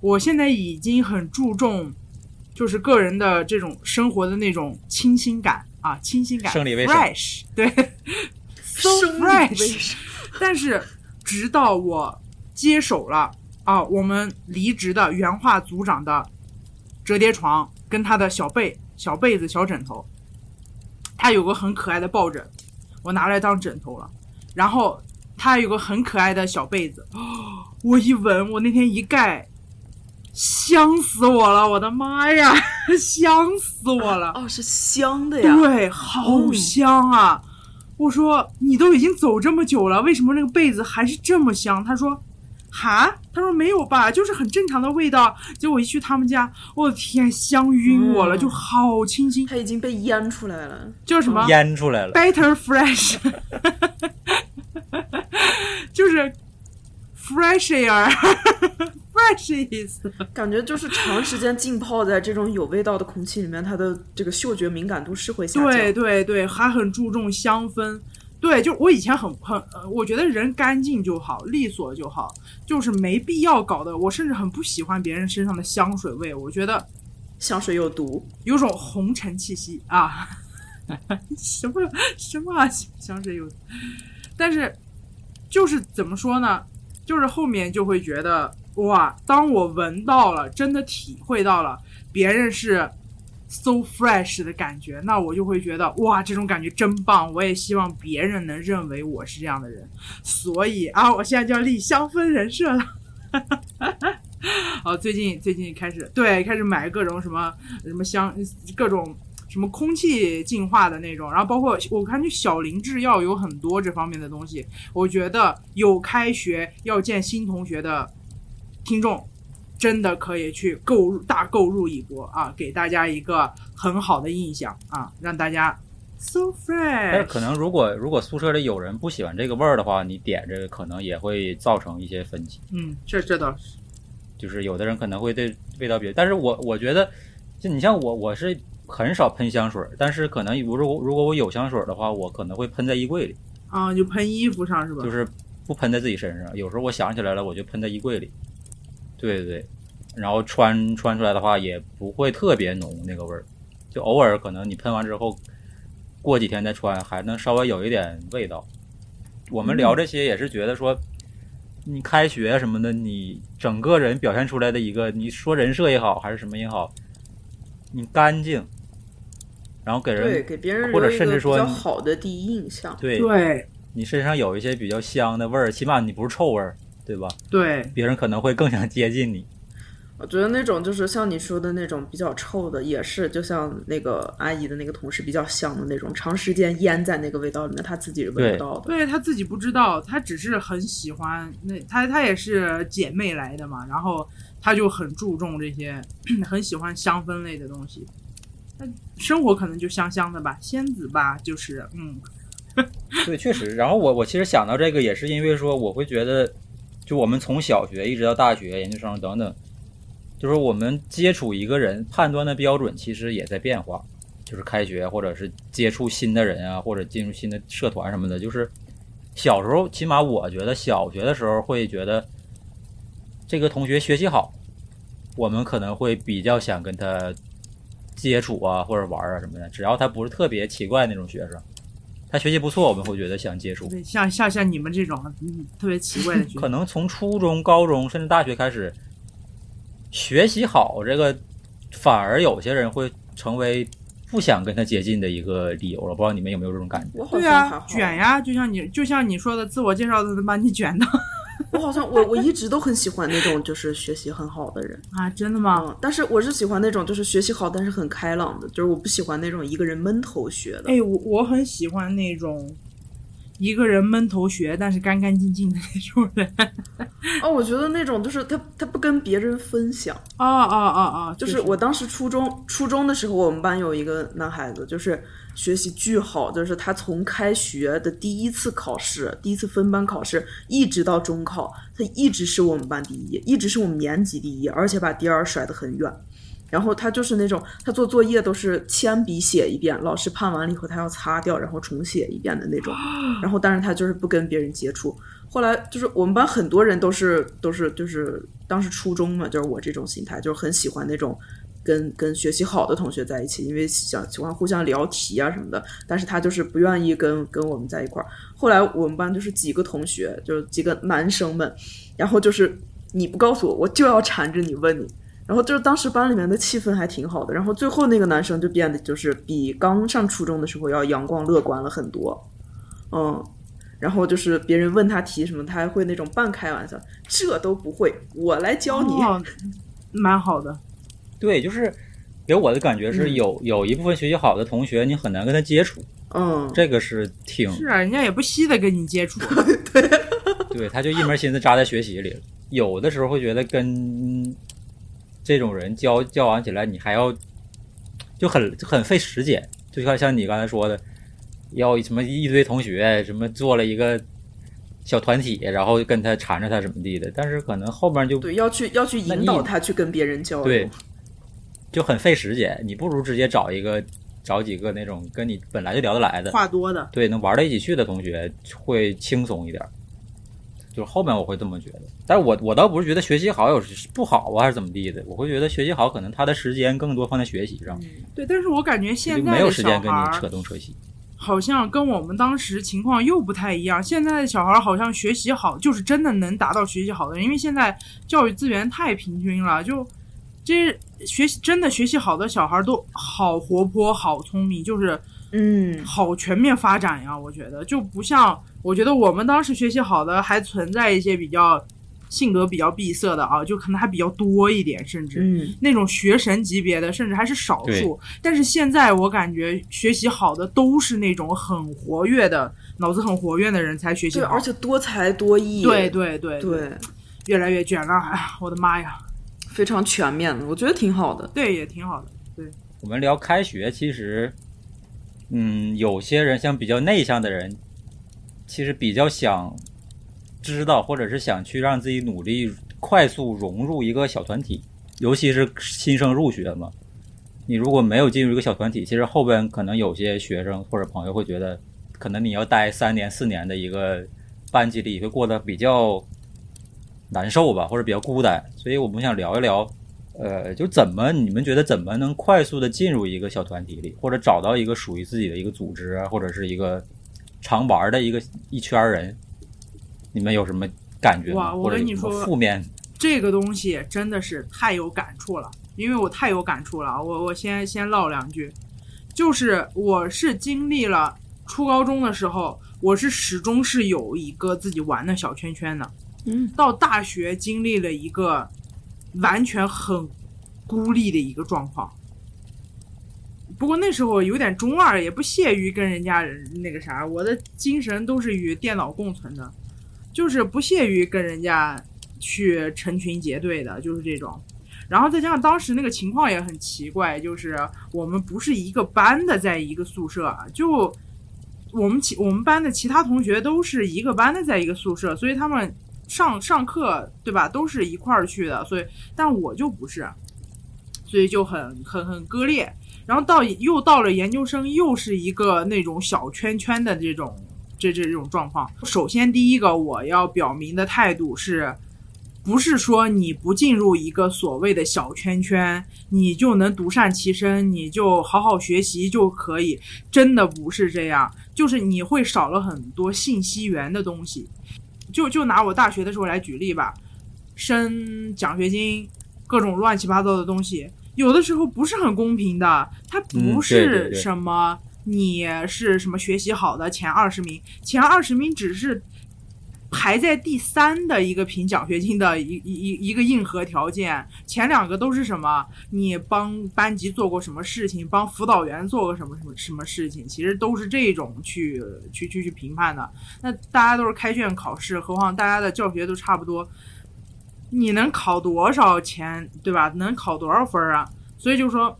我现在已经很注重，就是个人的这种生活的那种清新感啊，清新感，生理卫生 fresh，对，<laughs> so 生理卫 fresh。<laughs> 生但是直到我接手了啊，我们离职的原画组长的折叠床跟他的小被、小被子、小枕头，他有个很可爱的抱枕，我拿来当枕头了。然后他还有个很可爱的小被子，我一闻，我那天一盖，香死我了！我的妈呀，香死我了！哦，是香的呀，对，好香啊！我说你都已经走这么久了，为什么那个被子还是这么香？他说，哈，他说没有吧，就是很正常的味道。结果一去他们家，我的天，香晕我了，嗯就好清新，它已经被腌出来了。叫什么腌出来了，？Better Fresh，<laughs> 就是 fresh air，fresh <laughs> is。<laughs> 感觉就是长时间浸泡在这种有味道的空气里面，它的这个嗅觉敏感度是会下降。对对对，还很注重香氛。对，就我以前很很，呃，我觉得人干净就好，利索就好，就是没必要搞得我甚至很不喜欢别人身上的香水味，我觉得香水有毒，有种红尘气息啊，<laughs> 什么什么啊香水有，但是就是怎么说呢，就是后面就会觉得哇，当我闻到了，真的体会到了别人是 so fresh 的感觉，那我就会觉得哇，这种感觉真棒。我也希望别人能认为我是这样的人，所以啊，我现在就要立香氛人设了。<laughs> 哦，最近最近开始对开始买各种什么什么香各种什么空气净化的那种，然后包括我看就小林制药有很多这方面的东西。我觉得有开学要见新同学的听众，真的可以去购入大购入一波啊，给大家一个很好的印象啊，让大家 so fresh。可能如果如果宿舍里有人不喜欢这个味儿的话，你点这个可能也会造成一些分歧。嗯，这这倒是就是有的人可能会对味道比较，但是我我觉得，就你像我，我是很少喷香水儿，但是可能如果如果我有香水儿的话，我可能会喷在衣柜里，啊，就喷衣服上是吧？就是不喷在自己身上。有时候我想起来了，我就喷在衣柜里。对对对，然后穿穿出来的话也不会特别浓那个味儿，就偶尔可能你喷完之后，过几天再穿还能稍微有一点味道。我们聊这些也是觉得说，你开学什么的，你整个人表现出来的一个，你说人设也好，还是什么也好，你干净，然后给人对，给别人或者甚至说好的第一印象。对对。你身上有一些比较香的味儿，起码你不是臭味儿，对吧？对，别人可能会更想接近你。我觉得那种就是像你说的那种比较臭的，也是就像那个阿姨的那个同事比较香的那种，长时间腌在那个味道里面，她自己是闻对不到的。对他自己不知道，他只是很喜欢那他他也是姐妹来的嘛，然后他就很注重这些，<clears throat> 很喜欢香氛类的东西。那生活可能就香香的吧，仙子吧，就是嗯，<laughs> 对，确实。然后我我其实想到这个，也是因为说，我会觉得，就我们从小学一直到大学、研究生等等，就是我们接触一个人判断的标准其实也在变化。就是开学或者是接触新的人啊，或者进入新的社团什么的，就是小时候，起码我觉得小学的时候会觉得这个同学学习好，我们可能会比较想跟他接触啊，或者玩啊什么的。只要他不是特别奇怪那种学生，他学习不错，我们会觉得想接触。对，像像像你们这种嗯特别奇怪的学可能从初中、高中甚至大学开始，学习好这个，反而有些人会成为不想跟他接近的一个理由了。不知道你们有没有这种感觉？对啊卷呀，就像你就像你说的，自我介绍都能把你卷到我好像我我一直都很喜欢那种就是学习很好的人，啊！真的吗？嗯，但是我是喜欢那种就是学习好但是很开朗的，就是我不喜欢那种一个人闷头学的。哎，我我很喜欢那种一个人闷头学，但是干干净净的那种人。<laughs> 哦，我觉得那种就是他他不跟别人分享，哦哦哦哦，就是我当时初中初中的时候，我们班有一个男孩子，就是学习巨好，就是他从开学的第一次考试，第一次分班考试，一直到中考，他一直是我们班第一，一直是我们年级第一，而且把第二甩得很远。然后他就是那种，他做作业都是铅笔写一遍，老师判完了以后他要擦掉，然后重写一遍的那种。<gasps> 然后，但是他就是不跟别人接触。后来就是我们班很多人都是都是就是当时初中嘛，就是我这种心态，就是很喜欢那种跟跟学习好的同学在一起，因为想喜欢互相聊题啊什么的。但是他就是不愿意跟跟我们在一块儿。后来我们班就是几个同学，就是几个男生们，然后就是你不告诉我，我就要缠着你问你。然后就是当时班里面的气氛还挺好的，然后最后那个男生就变得就是比刚上初中的时候要阳光乐观了很多，嗯，然后就是别人问他题什么，他还会那种半开玩笑，这都不会，我来教你。蛮好的。对，就是给我的感觉是嗯有、有一部分学习好的同学，你很难跟他接触，嗯，这个是挺是啊，人家也不稀得跟你接触。<laughs> 对，他就一门心思扎在学习里了。有的时候会觉得跟这种人交交往起来，你还要就很很费时间，就像像你刚才说的，要什么一堆同学什么做了一个小团体，然后跟他缠着他什么地的，但是可能后面就对，要去要去引导他去跟别人交流。对，就很费时间。你不如直接找一个找几个那种跟你本来就聊得来的，话多的，对，能玩到一起去的同学会轻松一点儿。就是后面我会这么觉得，但是我我倒不是觉得学习好有不好啊，还是怎么地的，我会觉得学习好可能他的时间更多放在学习上，对，但是我感觉现在没有时间跟你扯东扯西。好像跟我们当时情况又不太一样。现在的小孩儿好像学习好，就是真的能达到学习好的人，因为现在教育资源太平均了，就这学习真的学习好的小孩儿都好活泼、好聪明，就是嗯，好全面发展呀。我觉得就不像，我觉得我们当时学习好的还存在一些比较性格比较闭塞的啊，就可能还比较多一点，甚至。嗯，那种学神级别的，甚至还是少数。但是现在我感觉学习好的都是那种很活跃的、脑子很活跃的人才学习对，好。而且多才多艺。对对对对，越来越卷了。哎呀，我的妈呀！非常全面的，我觉得挺好的。对，也挺好的。对我们聊开学，其实，嗯，有些人像比较内向的人，其实比较想知道，或者是想去让自己努力快速融入一个小团体，尤其是新生入学嘛。你如果没有进入一个小团体，其实后边可能有些学生或者朋友会觉得，可能你要待三年四年的一个班级里，会过得比较难受吧，或者比较孤单。所以我们想聊一聊，呃，就怎么你们觉得怎么能快速的进入一个小团体里，或者找到一个属于自己的一个组织啊，或者是一个常玩的一个一圈人，你们有什么感觉吗？我或者你说负面这个东西真的是太有感触了，因为我太有感触了。我我先先唠两句，就是我是经历了初高中的时候，我是始终是有一个自己玩的小圈圈的。嗯，到大学经历了一个完全很孤立的一个状况。不过那时候有点中二，也不屑于跟人家那个啥，我的精神都是与电脑共存的，就是不屑于跟人家去成群结队的，就是这种。然后再加上当时那个情况也很奇怪，就是我们不是一个班的，在一个宿舍，就我们其我们班的其他同学都是一个班的，在一个宿舍，所以他们上上课对吧，都是一块儿去的，所以但我就不是，所以就很很很割裂。然后到又到了研究生，又是一个那种小圈圈的这种这这种状况。首先第一个我要表明的态度是。不是说你不进入一个所谓的小圈圈，你就能独善其身，你就好好学习就可以，真的不是这样。就是你会少了很多信息源的东西。就就拿我大学的时候来举例吧，升奖学金，各种乱七八糟的东西，有的时候不是很公平的，它不是对。什么你是什么学习好的前二十名，前二十名只是排在第三的一个评奖学金的一一一一个硬核条件，前两个都是什么？你帮班级做过什么事情，帮辅导员做过什么什么什么事情，其实都是这种去去去去评判的。那大家都是开卷考试，何况大家的教学都差不多，你能考多少钱，对吧？能考多少分啊？所以就说，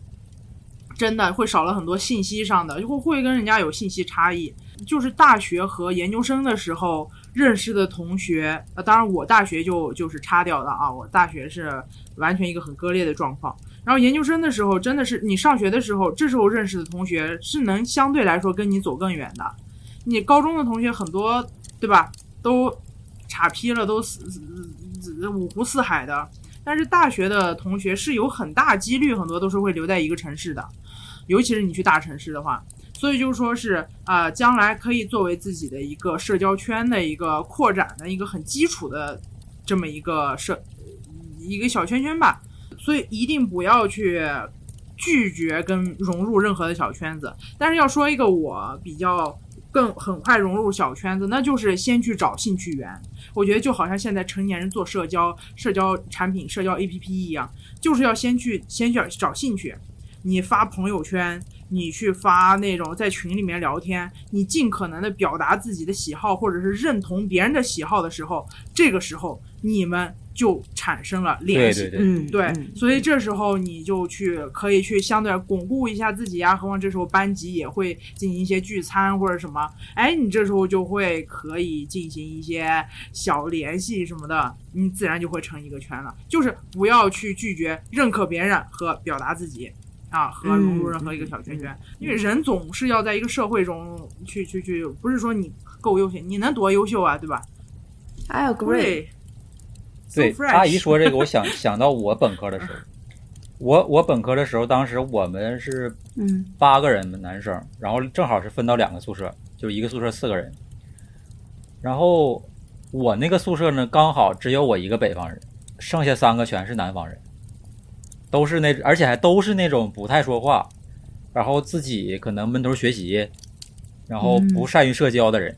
真的会少了很多信息上的，就会会跟人家有信息差异。就是大学和研究生的时候认识的同学，呃，当然我大学就就是擦掉的啊，我大学是完全一个很割裂的状况。然后研究生的时候，真的是你上学的时候，这时候认识的同学是能相对来说跟你走更远的。你高中的同学很多，对吧？都岔劈了，都四四五湖四海的。但是大学的同学是有很大几率，很多都是会留在一个城市的，尤其是你去大城市的话。所以就是说是啊、将来可以作为自己的一个社交圈的一个扩展的一个很基础的这么一个社一个小圈圈吧。所以一定不要去拒绝跟融入任何的小圈子。但是要说一个我比较更很快融入小圈子，那就是先去找兴趣源。我觉得就好像现在成年人做社交、社交产品、社交 APP 一样，就是要先去先去找兴趣。你发朋友圈，你去发那种在群里面聊天，你尽可能的表达自己的喜好，或者是认同别人的喜好的时候，这个时候你们就产生了联系。对对嗯，对，嗯所以这时候你就去可以去相对巩固一下自己呀，何况这时候班级也会进行一些聚餐或者什么，哎，你这时候就会可以进行一些小联系什么的，你自然就会成一个圈了。就是不要去拒绝认可别人和表达自己。啊，和融入任何一个小圈圈，因为人总是要在一个社会中去去去，不是说你够优秀，你能多优秀啊，对吧？I agree。对，阿姨说这个，我想想到我本科的时候，<laughs> 我我本科的时候，当时我们是嗯八个人男生，然后正好是分到两个宿舍，就一个宿舍四个人。然后我那个宿舍呢，刚好只有我一个北方人，剩下三个全是南方人，都是那，而且还都是那种不太说话，然后自己可能闷头学习，然后不善于社交的人。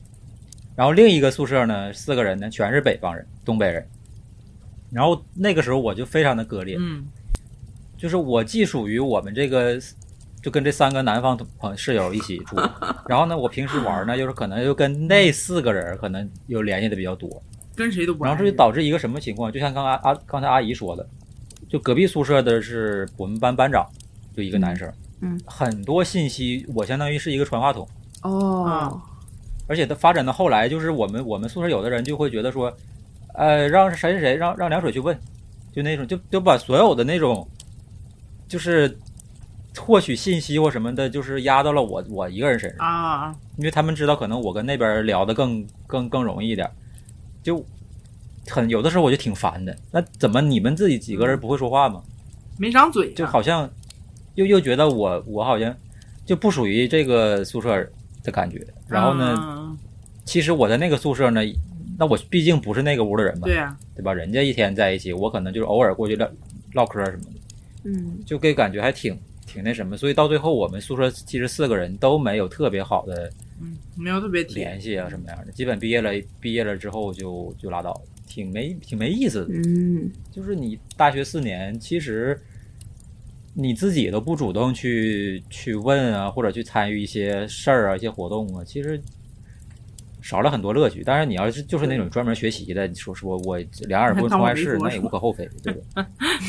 然后另一个宿舍呢，四个人呢全是北方人，东北人。然后那个时候我就非常的割裂，嗯就是我既属于我们这个，就跟这三个南方朋室友一起住，<laughs> 然后呢，我平时玩呢，就是可能又跟那四个人可能有联系的比较多，跟谁都不然后这就导致一个什么情况？就像刚刚阿刚才阿姨说的，就隔壁宿舍的是我们班班长，就一个男生，嗯很多信息我相当于是一个传话筒，哦，而且他发展到后来，就是我们我们宿舍有的人就会觉得说，呃，让谁谁谁让让凉水去问，就那种就就把所有的那种，就是获取信息或什么的，就是压到了我我一个人身上，啊，因为他们知道可能我跟那边聊的更更更容易一点，就很有的时候我就挺烦的。那怎么你们自己几个人不会说话吗？没张嘴、啊，就好像又又觉得我我好像就不属于这个宿舍的感觉。然后呢，嗯其实我在那个宿舍呢，那我毕竟不是那个屋的人嘛，对啊，对吧？人家一天在一起，我可能就是偶尔过去唠唠嗑什么的，嗯就给感觉还挺挺那什么。所以到最后，我们宿舍其实四个人都没有特别好的嗯，没有特别铁，联系啊什么样的，基本毕业了毕业了之后就就拉倒，挺没挺没意思的。嗯就是你大学四年，其实你自己都不主动去去问啊，或者去参与一些事儿啊、一些活动啊，其实少了很多乐趣。当然，你要是就是那种专门学习的，你说说我两耳不闻窗外事，那也无可厚非，对吧？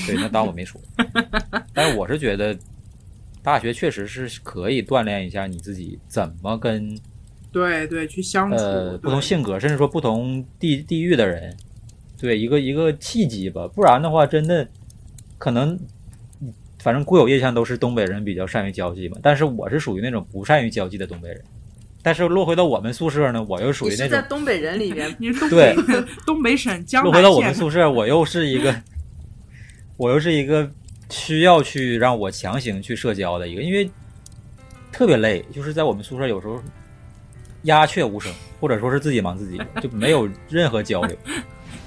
对，那当我没说。<laughs> 但是我是觉得，大学确实是可以锻炼一下你自己怎么跟对对，去相处，呃不同性格，甚至说不同地地域的人，对一个一个契机吧。不然的话，真的可能，反正固有印象都是东北人比较善于交际嘛。但是我是属于那种不善于交际的东北人。但是落回到我们宿舍呢，我又属于那种在东北人里面 <laughs> 你是东对北东北省江南落回到我们宿舍，我又是一个，我又是一个需要去让我强行去社交的一个，因为特别累，就是在我们宿舍有时候鸦雀无声，或者说是自己忙自己，就没有任何交流。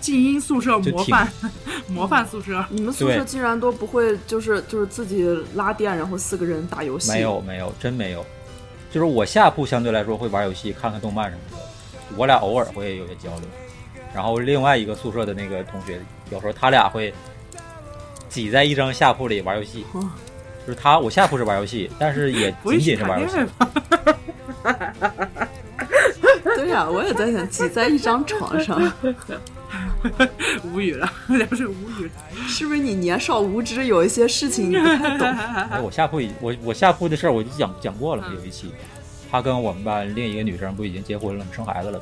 静音宿舍模范 <laughs> 模范宿舍。你们宿舍竟然都不会就是就是自己拉电，然后四个人打游戏？没有没有，真没有。就是我下铺相对来说会玩游戏、看看动漫什么的，我俩偶尔会有些交流。然后另外一个宿舍的那个同学，有时候他俩会挤在一张下铺里玩游戏。哦就是他，我下铺是玩游戏，但是也不仅仅是玩游戏？<laughs> 对呀、我也在想挤在一张床上，<laughs> 无语了，不是无语了。是不是你年少无知，有一些事情你不太懂？<laughs> 哎，我下铺已我我下铺的事儿我就讲讲过了，有一期，他跟我们班另一个女生不已经结婚了，生孩子了？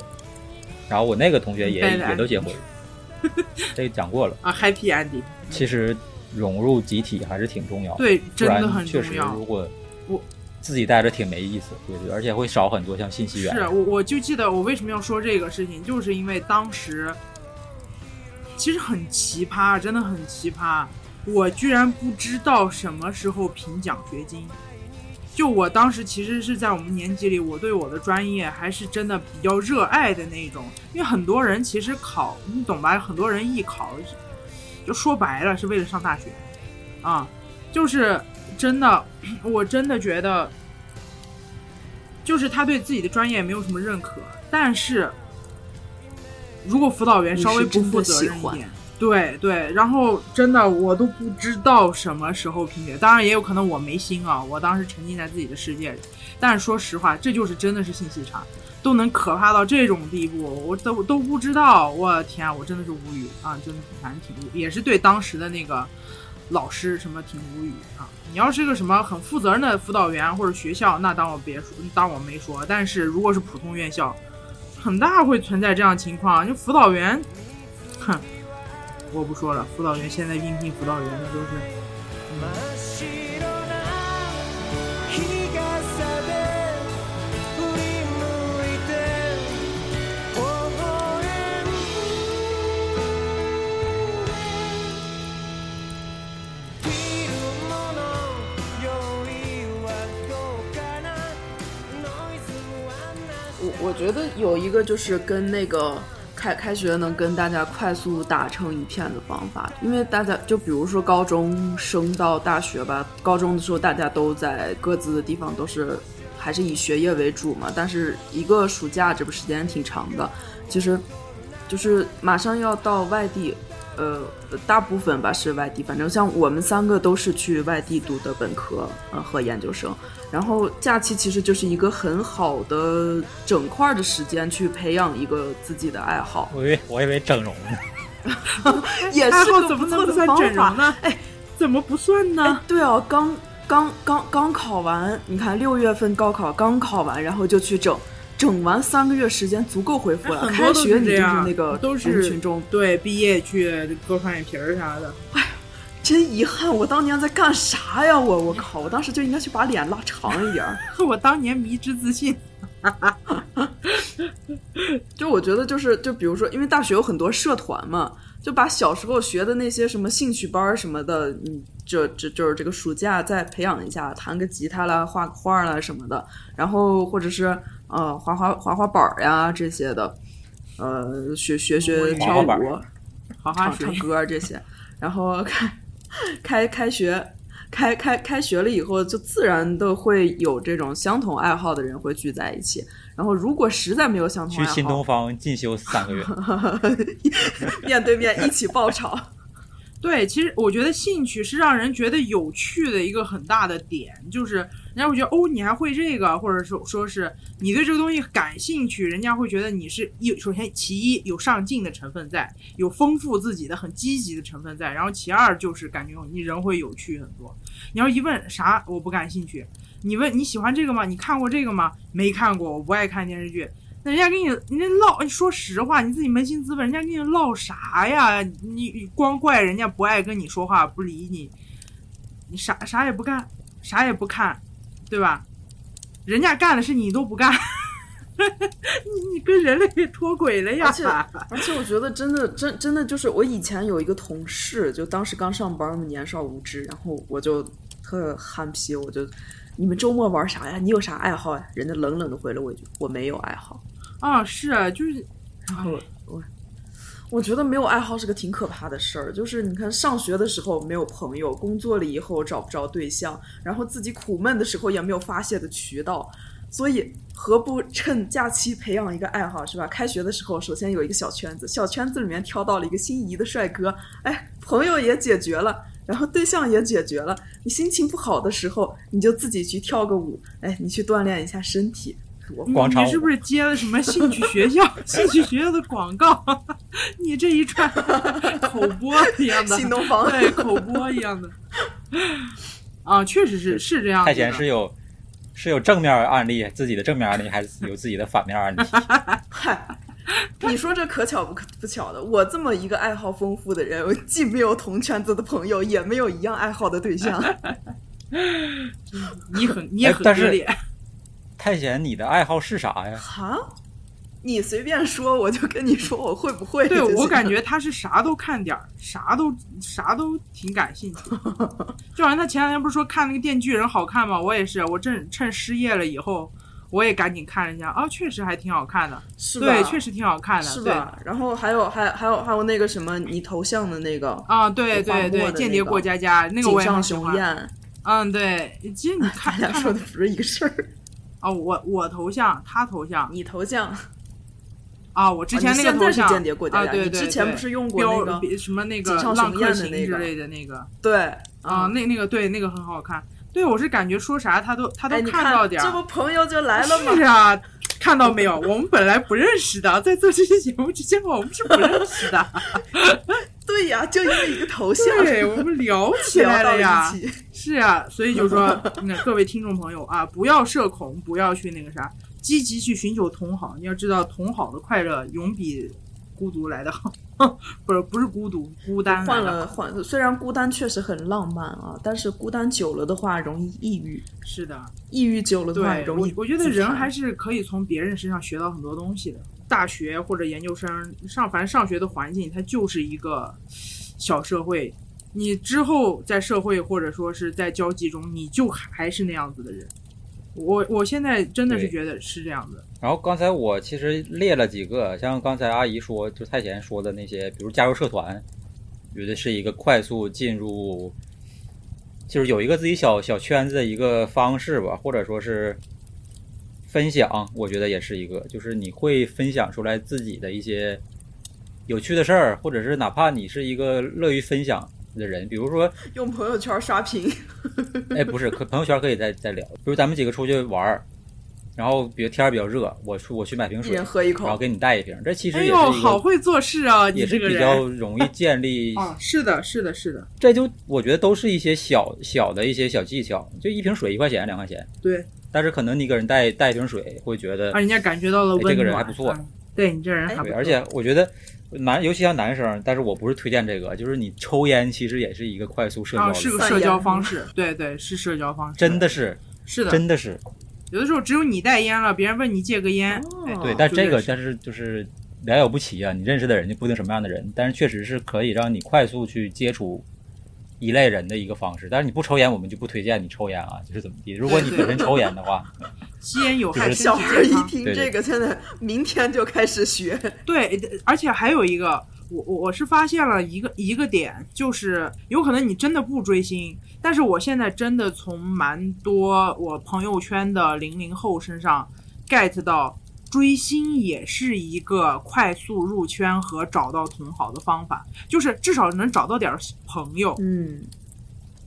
然后我那个同学也也都结婚了，这个讲过了。<laughs> 啊，Happy Ending，其实融入集体还是挺重要的，对，不真的然确实很重要如。果我自己待着挺没意思，对对，而且会少很多像信息源。是我我就记得我为什么要说这个事情，就是因为当时其实很奇葩，真的很奇葩。我居然不知道什么时候评奖学金。就我当时其实是在我们年级里，我对我的专业还是真的比较热爱的那种。因为很多人其实考，你懂吧？很多人艺考，就说白了是为了上大学啊，就是真的，<clears throat> 我真的觉得，就是他对自己的专业没有什么认可，但是如果辅导员稍微不负责任一点，对对，然后真的我都不知道什么时候评选，当然也有可能我没心啊，我当时沉浸在自己的世界里，但是说实话，这就是真的是信息差。都能可怕到这种地步，我都都不知道，我天啊，我真的是无语啊，真的反正挺无语，也是对当时的那个老师什么挺无语啊。你要是个什么很负责任的辅导员或者学校，那当我别说，当我没说。但是如果是普通院校，很大会存在这样情况，就辅导员，哼，我不说了，辅导员现在应聘辅导员的都是。真我觉得有一个就是跟那个开开学能跟大家快速打成一片的方法，因为大家就比如说高中升到大学吧，高中的时候大家都在各自的地方都是还是以学业为主嘛，但是一个暑假这不时间挺长的，其实就是马上要到外地。呃，大部分吧是外地，反正像我们三个都是去外地读的本科，呃和研究生。然后假期其实就是一个很好的整块儿的时间去培养一个自己的爱好，我以为我以为整容呢，<laughs> 也是个不错的怎么能不算方法。整容呢？哎，怎么不算呢？哎，对哦，刚刚刚刚考完，你看六月份高考刚考完，然后就去整，整完三个月时间足够恢复了。开学你就是那个人都是群中，对，毕业去割双眼皮儿啥的。哎真遗憾，我当年在干啥呀？我我靠，我当时就应该去把脸拉长一点儿。<laughs> 我当年迷之自信，<laughs> 就我觉得就是就比如说，因为大学有很多社团嘛，就把小时候学的那些什么兴趣班儿什么的，嗯，就就就是这个暑假再培养一下，弹个吉他啦，画个画啦什么的，然后或者是呃滑滑滑滑板儿呀这些的，呃学学学跳舞、滑滑水唱唱歌儿这些，然后开开开学。开开开学了以后，就自然的会有这种相同爱好的人会聚在一起。然后，如果实在没有相同爱好，去新东方进修三个月，<laughs> 面对面一起爆炒。对，其实我觉得兴趣是让人觉得有趣的一个很大的点，就是人家会觉得哦，你还会这个，或者说说是你对这个东西感兴趣，人家会觉得你是有首先其一有上进的成分在，有丰富自己的很积极的成分在，然后其二就是感觉你人会有趣很多。你要一问啥我不感兴趣，你问你喜欢这个吗？你看过这个吗？没看过，我不爱看电视剧。那人家跟你，人家唠，你说实话，你自己扪心自问，人家跟你唠啥呀？你光怪人家不爱跟你说话，不理你，你啥啥也不干，啥也不看，对吧？人家干的事你都不干，<laughs> 你你跟人类脱轨了呀而！且而且，我觉得真的真真的就是我以前有一个同事，就当时刚上班嘛，年少无知，然后我就特憨皮，我就你们周末玩啥呀？你有啥爱好呀？人家冷冷的回了我一句：我没有爱好。啊，是啊，就是然后我我觉得没有爱好是个挺可怕的事儿。就是你看，上学的时候没有朋友，工作了以后找不着对象，然后自己苦闷的时候也没有发泄的渠道，所以何不趁假期培养一个爱好，是吧？开学的时候，首先有一个小圈子，小圈子里面挑到了一个心仪的帅哥，哎，朋友也解决了。然后对象也解决了，你心情不好的时候，你就自己去跳个舞，哎，你去锻炼一下身体，你广场舞你是不是接了什么兴趣学校、<laughs> 兴趣学校的广告？你这一串 <laughs> 口播一样的，新东方对口播一样的。啊，确实是是这样的太的。贤是有是有正面案例，自己的正面案例，还是有自己的反面案例？<laughs> 嗨，<laughs> 你说这可巧不可不巧的，我这么一个爱好丰富的人，我 <laughs> 既没有同圈子的朋友，也没有一样爱好的对象。<laughs> 你很你也很哎但是割裂。太贤，你的爱好是啥呀？哈，你随便说，我就跟你说我会不会。对我感觉他是啥都看点儿，啥都啥都挺感兴趣。就好像他前两天不是说看那个《电锯人》好看吗？我也是，我正趁失业了以后，我也赶紧看了一下，哦，确实还挺好看的。对，确实挺好看的。是吧？然后还有还还有还有那个什么你头像的那个啊，对对对，间谍过家家那个我也喜欢。嗯，对，其实你 <laughs> 看咱俩说的不是一个事儿。哦，我我头像，他头像你头像啊，我之前那个头像间谍过家啊，家对对你之前不是用过那个什么那个浪客的那之类的那个对啊，嗯那那个对那个很好看。对，我是感觉说啥他都他都看到点儿。这不朋友就来了吗？是啊，看到没有？我们本来不认识的，在做这期节目之前我们是不认识的。<laughs> 对呀，就因为一个头像，对，我们聊起来了呀。是啊，所以就说，那各位听众朋友啊，不要社恐，不要去那个啥，积极去寻求同好。你要知道，同好的快乐永比孤独来的好。<laughs> 不是不是孤独，孤单换。了换，虽然孤单确实很浪漫啊，但是孤单久了的话容易抑郁，是的，抑郁久了的话对，容易我我觉得人还是可以从别人身上学到很多东西的。大学或者研究生上，反正上学的环境，它就是一个小社会。你之后在社会或者说是在交际中，你就还是那样子的人。我我现在真的是觉得是这样的。然后刚才我其实列了几个，像刚才阿姨说，就太贤说的那些，比如加入社团，觉得是一个快速进入，就是有一个自己小小圈子的一个方式吧，或者说是分享，我觉得也是一个，就是你会分享出来自己的一些有趣的事儿，或者是哪怕你是一个乐于分享的人，比如说 <laughs> 用朋友圈刷屏。哎，不是，可朋友圈可以再再聊。比如咱们几个出去玩儿，然后比如天儿比较热，我出我去买瓶一水，人喝一口然后给你带一瓶，这其实也是好会做事啊！你也是这个人比较容易建立。<laughs> 啊，是的，是的，是的，这就我觉得都是一些小小的一些小技巧，就一瓶水一块钱两块钱，对，但是可能你给人带带一瓶水，会觉得让人家感觉到了温暖。哎这个人还不错嗯对你这人还不对，错，而且我觉得男，尤其像男生，但是我不是推荐这个，就是你抽烟其实也是一个快速社交是个散社交方式，对对，是社交方式，真的是是的，真的是。有的时候只有你带烟了，别人问你借个烟，对，但这个但是就是良莠不齐啊，你认识的人就不一定什么样的人，但是确实是可以让你快速去接触一类人的一个方式。但是你不抽烟，我们就不推荐你抽烟啊，就是怎么地。如果你本身抽烟的话，<laughs> 吸烟有害就是小身体孩一听这个，现在明天就开始学。对，而且还有一个，我我我是发现了一个一个点，就是有可能你真的不追星，但是我现在真的从蛮多我朋友圈的零零后身上 get 到。追星也是一个快速入圈和找到同好的方法，就是至少能找到点儿朋友。嗯，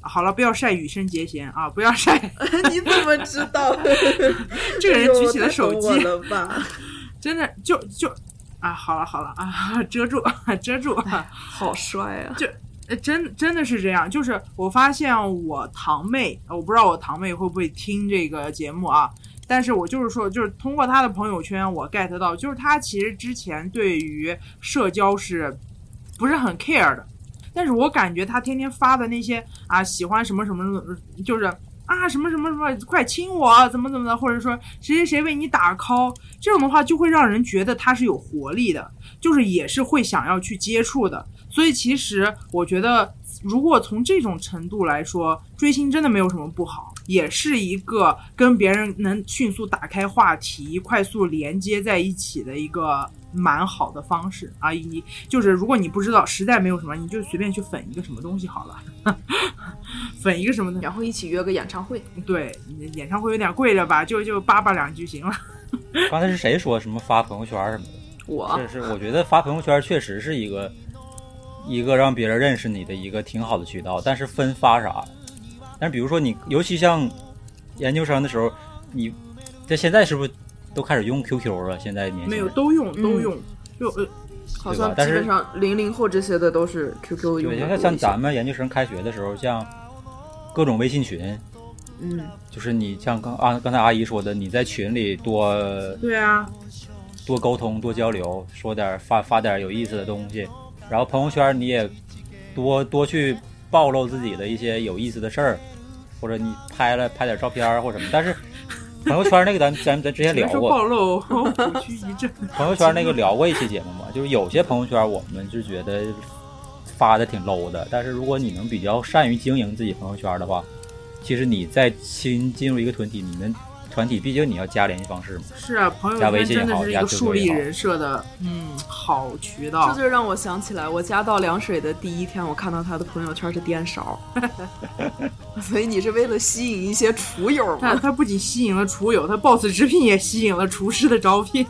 好了，不要晒羽生结弦啊，不要晒。<laughs> 你怎么知道？<laughs> 这个人举起了手机了吧？<laughs> 真的就就啊，好了好了啊，遮住遮住，好帅啊！就真真的是这样。就是我发现我堂妹，呃我不知道我堂妹会不会听这个节目啊，但是我就是说，就是通过他的朋友圈，我 get 到，就是他其实之前对于社交是不是很 care 的，但是我感觉他天天发的那些啊，喜欢什么什么，就是。啊，什么什么什么，快亲我，怎么怎么的，或者说谁谁谁为你打 call，这种的话就会让人觉得他是有活力的，就是也是会想要去接触的。所以其实我觉得，如果从这种程度来说，追星真的没有什么不好，也是一个跟别人能迅速打开话题、快速连接在一起的一个蛮好的方式啊。你就是如果你不知道，实在没有什么，你就随便去粉一个什么东西好了，<laughs> 粉一个什么的。然后一起约个演唱会。对，演唱会有点贵了吧？就就叭叭两句行了。<laughs> 刚才是谁说什么发朋友圈什么的？我是是，我觉得发朋友圈确实是一个一个让别人认识你的一个挺好的渠道，但是分发啥？但是比如说你，尤其像研究生的时候，你在现在是不是都开始用 QQ 了？现在年轻人。没有，都用都嗯用，就呃好像但是基本上零零后这些的都是 QQ 用对，的多一些。像像咱们研究生开学的时候，像各种微信群，嗯，就是你像刚啊刚才阿姨说的，你在群里多对啊，多沟通、多交流，说点发发点有意思的东西，然后朋友圈你也多多去暴露自己的一些有意思的事儿，或者你拍了拍点照片儿或什么。但是朋友圈那个咱咱咱之前聊过，<laughs> 暴露。朋友圈那个聊过一期节目嘛，就是有些朋友圈我们就觉得发的挺 low 的，但是如果你能比较善于经营自己朋友圈的话，其实你在新进入一个团体，你们团体毕竟你要加联系方式嘛。是啊，朋友圈真的是一信也好加个树立人设的嗯好渠道这。就让我想起来，我加到凉水的第一天，我看到他的朋友圈是颠勺，<laughs> 所以你是为了吸引一些厨友它吗？它不仅吸引了厨友，他 BOSS 直聘也吸引了厨师的招聘。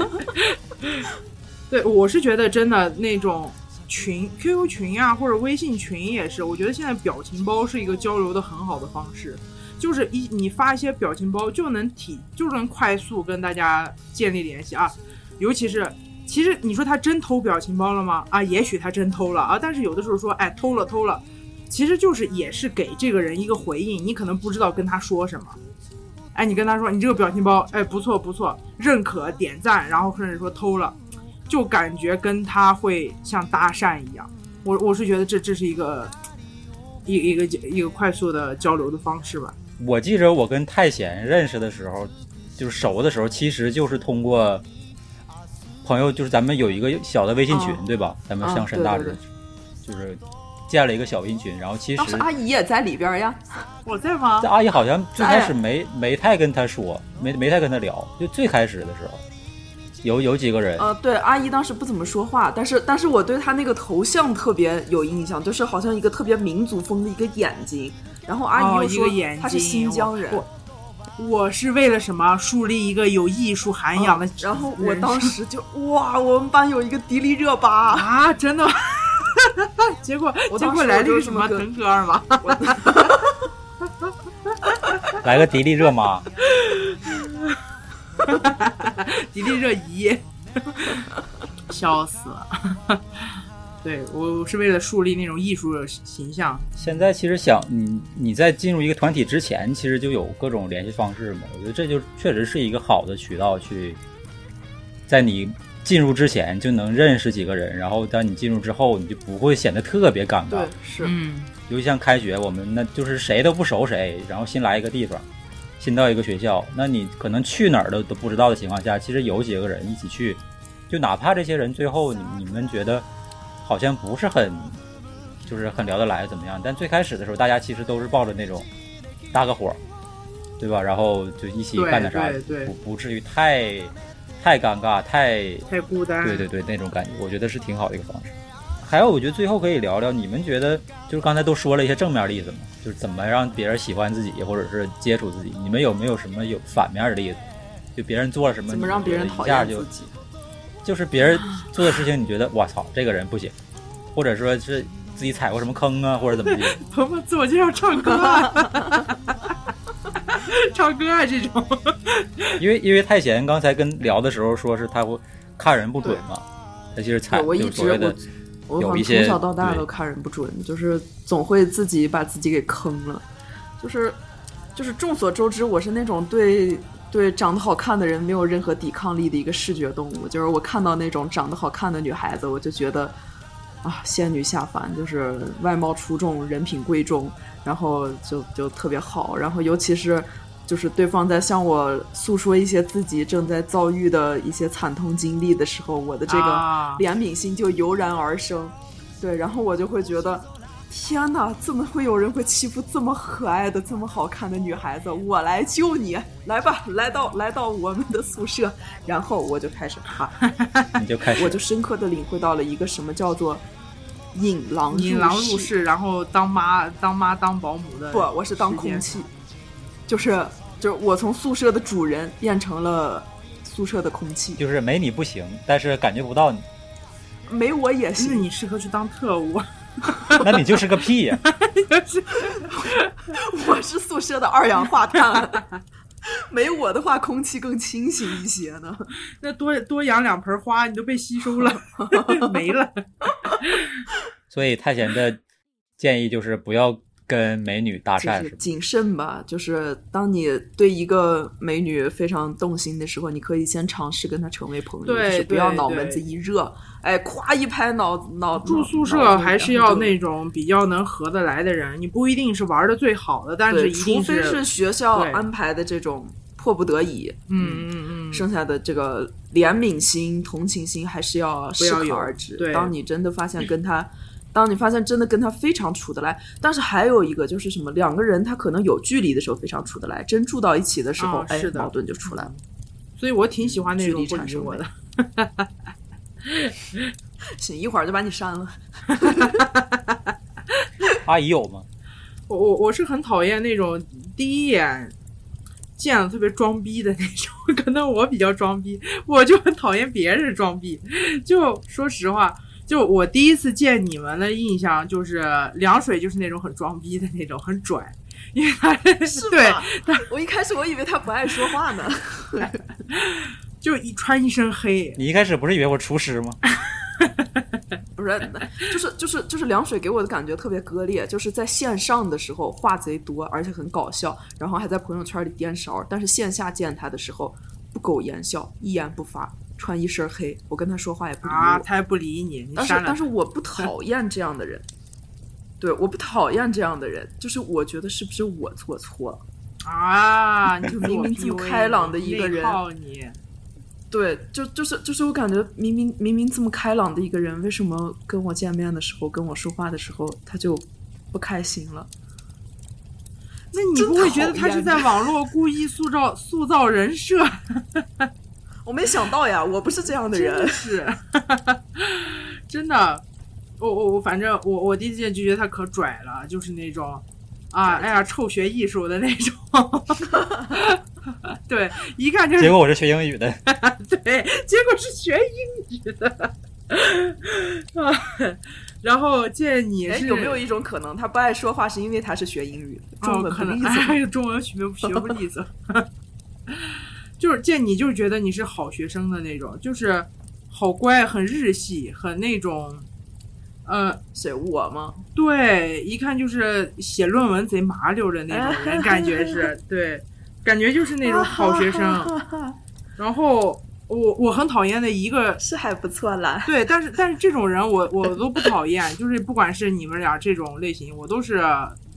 <laughs> 对，我是觉得真的那种群、QQ 群啊，或者微信群也是，我觉得现在表情包是一个交流的很好的方式。就是一你发一些表情包，就能体就能快速跟大家建立联系啊。尤其是，其实你说他真偷表情包了吗？啊，也许他真偷了啊，但是有的时候说，哎，偷了偷了，其实就是也是给这个人一个回应，你可能不知道跟他说什么。哎，你跟他说你这个表情包，哎，不错不错，认可点赞，然后甚至说偷了，就感觉跟他会像搭讪一样。我我是觉得这这是一个一一个一个快速的交流的方式吧。我记着我跟太贤认识的时候，就是熟的时候，其实就是通过朋友，就是咱们有一个小的微信群，哦对吧？咱们啊上深大时对对，就是建了一个小微信群，然后其实当时阿姨也在里边呀。我在吗这？阿姨好像最开始没没太跟他说，没没太跟他聊，就最开始的时候，有有几个人，呃，对，阿姨当时不怎么说话，但是但是我对她那个头像特别有印象，就是好像一个特别民族风的一个眼睛，然后阿哦姨又说一个眼睛她是新疆人，我我是为了什么树立一个有艺术涵养的、嗯然后我当时就哇，我们班有一个迪丽热巴，啊，真的吗？<laughs> 结果我结果来了一个什么腾格尔吗？<laughs> 来个迪丽热妈，<laughs> 迪丽热姨，笑死了。对我是为了树立那种艺术的形象，现在其实想你你在进入一个团体之前，其实就有各种联系方式嘛。我觉得这就确实是一个好的渠道，去在你进入之前就能认识几个人，然后当你进入之后，你就不会显得特别尴尬对。，是，嗯，尤其像开学，我们那就是谁都不熟谁，然后新来一个地方，新到一个学校，那你可能去哪儿都都不知道的情况下，其实有几个人一起去，就哪怕这些人最后你你们觉得好像不是很，就是很聊得来怎么样，但最开始的时候，大家其实都是抱着那种搭个伙儿，对吧？然后就一起干点啥，不不至于太太尴尬，太太孤单。对对对，那种感觉，我觉得是挺好的一个方式。还有，我觉得最后可以聊聊，你们觉得就是刚才都说了一些正面例子嘛，就是怎么让别人喜欢自己，或者是接触自己。你们有没有什么有反面的例子？就别人做了什么，怎么让别人讨厌自己？就是别人做的事情，你觉得我操，这个人不行，或者说是自己踩过什么坑啊，或者怎么地。<laughs> 鹏鹏自我介绍唱歌啊，<laughs> 唱歌啊这种。因为因为太贤刚才跟聊的时候说是他会看人不准嘛，他其实踩对我一就是所谓的我好有一些像从小到大都看人不准，就是总会自己把自己给坑了。就是就是众所周知，我是那种对对长得好看的人没有任何抵抗力的一个视觉动物。就是我看到那种长得好看的女孩子，我就觉得啊，仙女下凡，就是外貌出众，人品贵重，然后就就特别好。然后尤其是就是对方在向我诉说一些自己正在遭遇的一些惨痛经历的时候，我的这个啊怜悯心就油然而生。对，然后我就会觉得，天哪，怎么会有人会欺负这么可爱的、这么好看的女孩子？我来救你，来吧，来到来到我们的宿舍，然后我就开始哈，<laughs> 你就开始。我就深刻的领会到了一个什么叫做引狼引狼入室。然后当妈当妈当保姆的不，我是当空气，就是就是我从宿舍的主人变成了宿舍的空气，就是没你不行，但是感觉不到你，没我也那行。你适合去当特务，<laughs> 那你就是个屁呀！<laughs> 我是宿舍的二氧化碳，<laughs> 没我的话，空气更清新一些呢。那多多养两盆花，你都被吸收了，没了。所以太贤的建议就是不要跟美女搭讪，是吗？就是谨慎吧，就是当你对一个美女非常动心的时候，你可以先尝试跟她成为朋友，对就是不要脑门子一热，哎，咵一拍脑脑住宿舍还是要。那种比较能合得来的人，你不一定是玩的最好的，但是，除非是学校安排的这种迫不得已，嗯嗯嗯，剩下的这个怜悯心、同情心还是要适可而止。对当你真的发现跟他，当你发现真的跟他非常处得来，但是还有一个就是什么，两个人他可能有距离的时候非常处得来，真住到一起的时候，哎啊是，的矛盾就出来了。所以我挺喜欢那种不理我的。<laughs> <laughs> 行，一会儿就把你删了。<laughs> 阿姨有吗？我我我是很讨厌那种第一眼见了特别装逼的那种，可能我比较装逼，我就很讨厌别人装逼。就说实话，就我第一次见你们的印象就是凉水就是那种很装逼的那种，很拽，因为他是对吧我一开始我以为他不爱说话呢。<laughs> 就一穿一身黑，你一开始不是以为我厨师吗？<laughs> 不是，就是就是就是凉水给我的感觉特别割裂，就是在线上的时候话贼多，而且很搞笑，然后还在朋友圈里颠勺，但是线下见他的时候不苟言笑，一言不发，穿一身黑，我跟他说话也不理我。啊，他也不理你，你但是但是我不讨厌这样的人，<laughs> 对，我不讨厌这样的人，就是我觉得是不是我做错了？啊，你就明明这么开朗的一个人。对，就就是就是我感觉明明明明这么开朗的一个人，为什么跟我见面的时候，跟我说话的时候，他就不开心了？那你不会觉得他是在网络故意塑造塑造人设？<laughs> 我没想到呀，我不是这样的人。是，<laughs> 真的，我我我反正我我第一次见就觉得他可拽了，就是那种啊，哎呀，臭学艺术的那种。<laughs> <laughs> 对，一看就是结果我是学英语的，<laughs> 对，结果是学英语的。啊，然后见你哎，是有没有一种可能，他不爱说话是因为他是学英语，中哦，可能文不利索？哎，中文学学不利索。<laughs> 就是见你，就是觉得你是好学生的那种，就是好乖，很日系，很那种，呃，谁我吗？对，一看就是写论文贼麻溜的那种人，感觉是对，感觉就是那种好学生。<laughs> 然后我我很讨厌的一个是还不错啦。<laughs> 对，但是但是这种人我我都不讨厌，<laughs> 就是不管是你们俩这种类型，我都是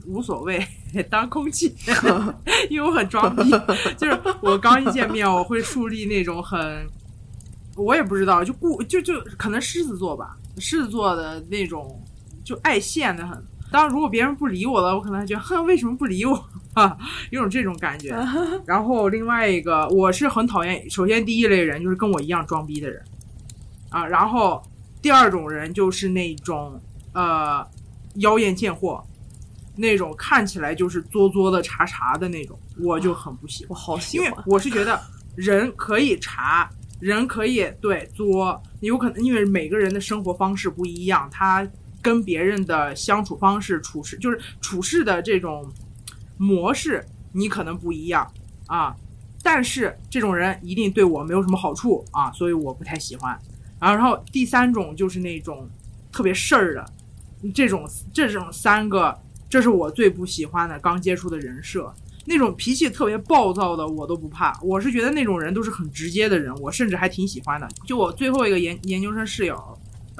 无所谓，当空气，因为我很装逼。就是我刚一见面，我会树立那种很，我也不知道，就故就就可能狮子座吧，狮子座的那种就爱现的很。当然，如果别人不理我了，我可能还觉得，哼，为什么不理我啊？有种这种感觉。然后另外一个，我是很讨厌，首先第一类人就是跟我一样装逼的人，啊，然后第二种人就是那种呃妖艳贱货，那种看起来就是作作的查查的那种，我就很不喜欢。我好喜因为欢。我是觉得人可以查，人可以对作，有可能因为每个人的生活方式不一样，他跟别人的相处方式、处事就是处事的这种模式，你可能不一样啊。但是这种人一定对我没有什么好处啊，所以我不太喜欢。啊然后第三种就是那种特别事儿的，这种这种三个，这是我最不喜欢的刚接触的人设。那种脾气特别暴躁的我都不怕，我是觉得那种人都是很直接的人，我甚至还挺喜欢的。就我最后一个研研究生室友，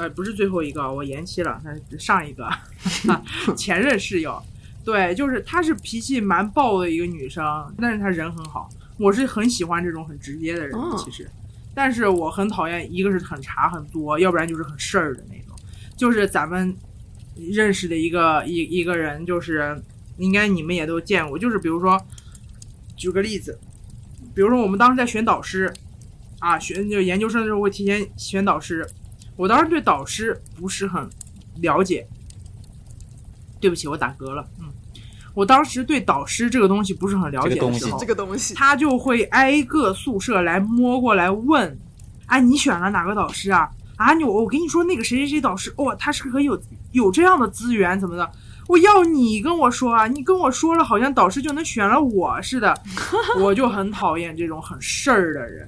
呃，不是最后一个，我延期了，那上一个 <laughs> <laughs> 前任室友，对，就是她是脾气蛮暴的一个女生，但是她人很好，我是很喜欢这种很直接的人，嗯其实，但是我很讨厌一个是很茶很多，要不然就是很事儿的那种，就是咱们认识的一个一一个人，就是应该你们也都见过，就是比如说，举个例子，比如说我们当时在选导师，啊，选就研究生的时候会提前选导师，我当时对导师不是很了解，对不起，我打嗝了，嗯，我当时对导师这个东西不是很了解这个东西的时候，这个东西，他就会挨个宿舍来摸过来问，哎，你选了哪个导师啊？啊，你我跟你说那个谁谁谁导师，哇、他是可以有有这样的资源怎么的？我要你跟我说啊，你跟我说了，好像导师就能选了我似的，<laughs> 我就很讨厌这种很事儿的人。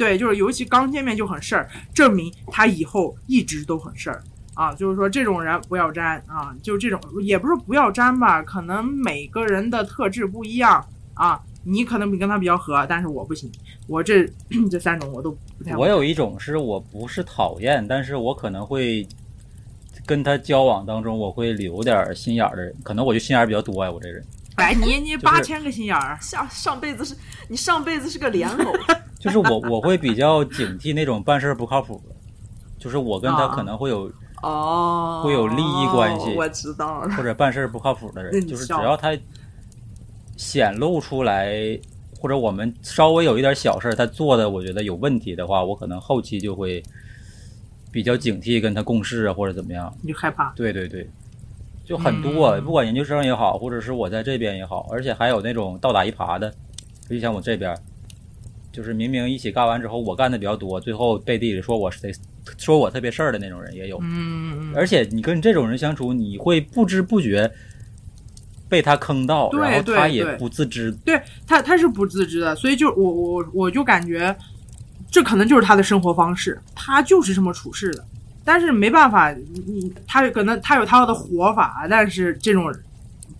对，就是尤其刚见面就很事儿，证明他以后一直都很事儿啊。就是说这种人不要沾啊，就这种也不是不要沾吧，可能每个人的特质不一样啊。你可能跟他比较合，但是我不行，我这 <clears throat> 这三种我都不太。我有一种是我不是讨厌，但是我可能会跟他交往当中，我会留点心眼儿的人，可能我就心眼儿比较多呀，我这人。哎，你你八千个心眼儿，下上辈子是你上辈子是个莲藕，<laughs> 就是我我会比较警惕那种办事儿不靠谱的，就是我跟他啊。可能会有哦，会有利益关系。我知道了。或者办事儿不靠谱的人，嗯就是只要他显露出来，或者我们稍微有一点小事儿，他做的我觉得有问题的话，我可能后期就会比较警惕跟他共事啊，或者怎么样。你就害怕。对对对，就很多，嗯不管研究生也好，或者是我在这边也好，而且还有那种倒打一耙的，就像我这边，就是明明一起干完之后，我干的比较多，最后背地里说我谁说我特别事儿的那种人也有。嗯，而且你跟这种人相处，你会不知不觉被他坑到，然后他也不自知。对他他是不自知的，所以就我我我就感觉，这可能就是他的生活方式，他就是这么处事的。但是没办法，你他可能他有他的活法，但是这种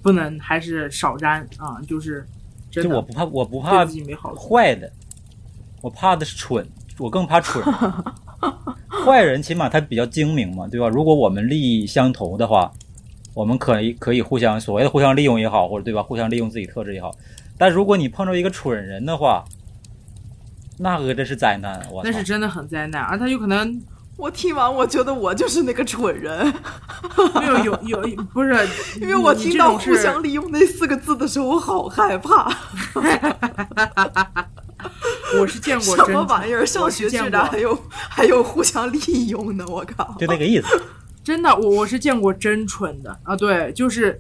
不能还是少沾啊，就是真的就我不怕，我不怕自己没好。坏的，我怕的是蠢，我更怕蠢。<laughs> 坏人起码他比较精明嘛，对吧？如果我们利益相投的话，我们可以可以互相所谓的互相利用也好，或者对吧？互相利用自己特质也好。但如果你碰着一个蠢人的话，那个真是灾难！我操那是真的很灾难，而他有可能我听完，我觉得我就是那个蠢人，没有有有不是，<laughs> 因为我听到“这种是互相利用”那四个字的时候，我好害怕。<laughs> 我是见过什么玩意儿？上学居是见过然还有还有互相利用呢！我靠！就那个意思。<laughs> 真的，我我是见过真蠢的啊！对，就是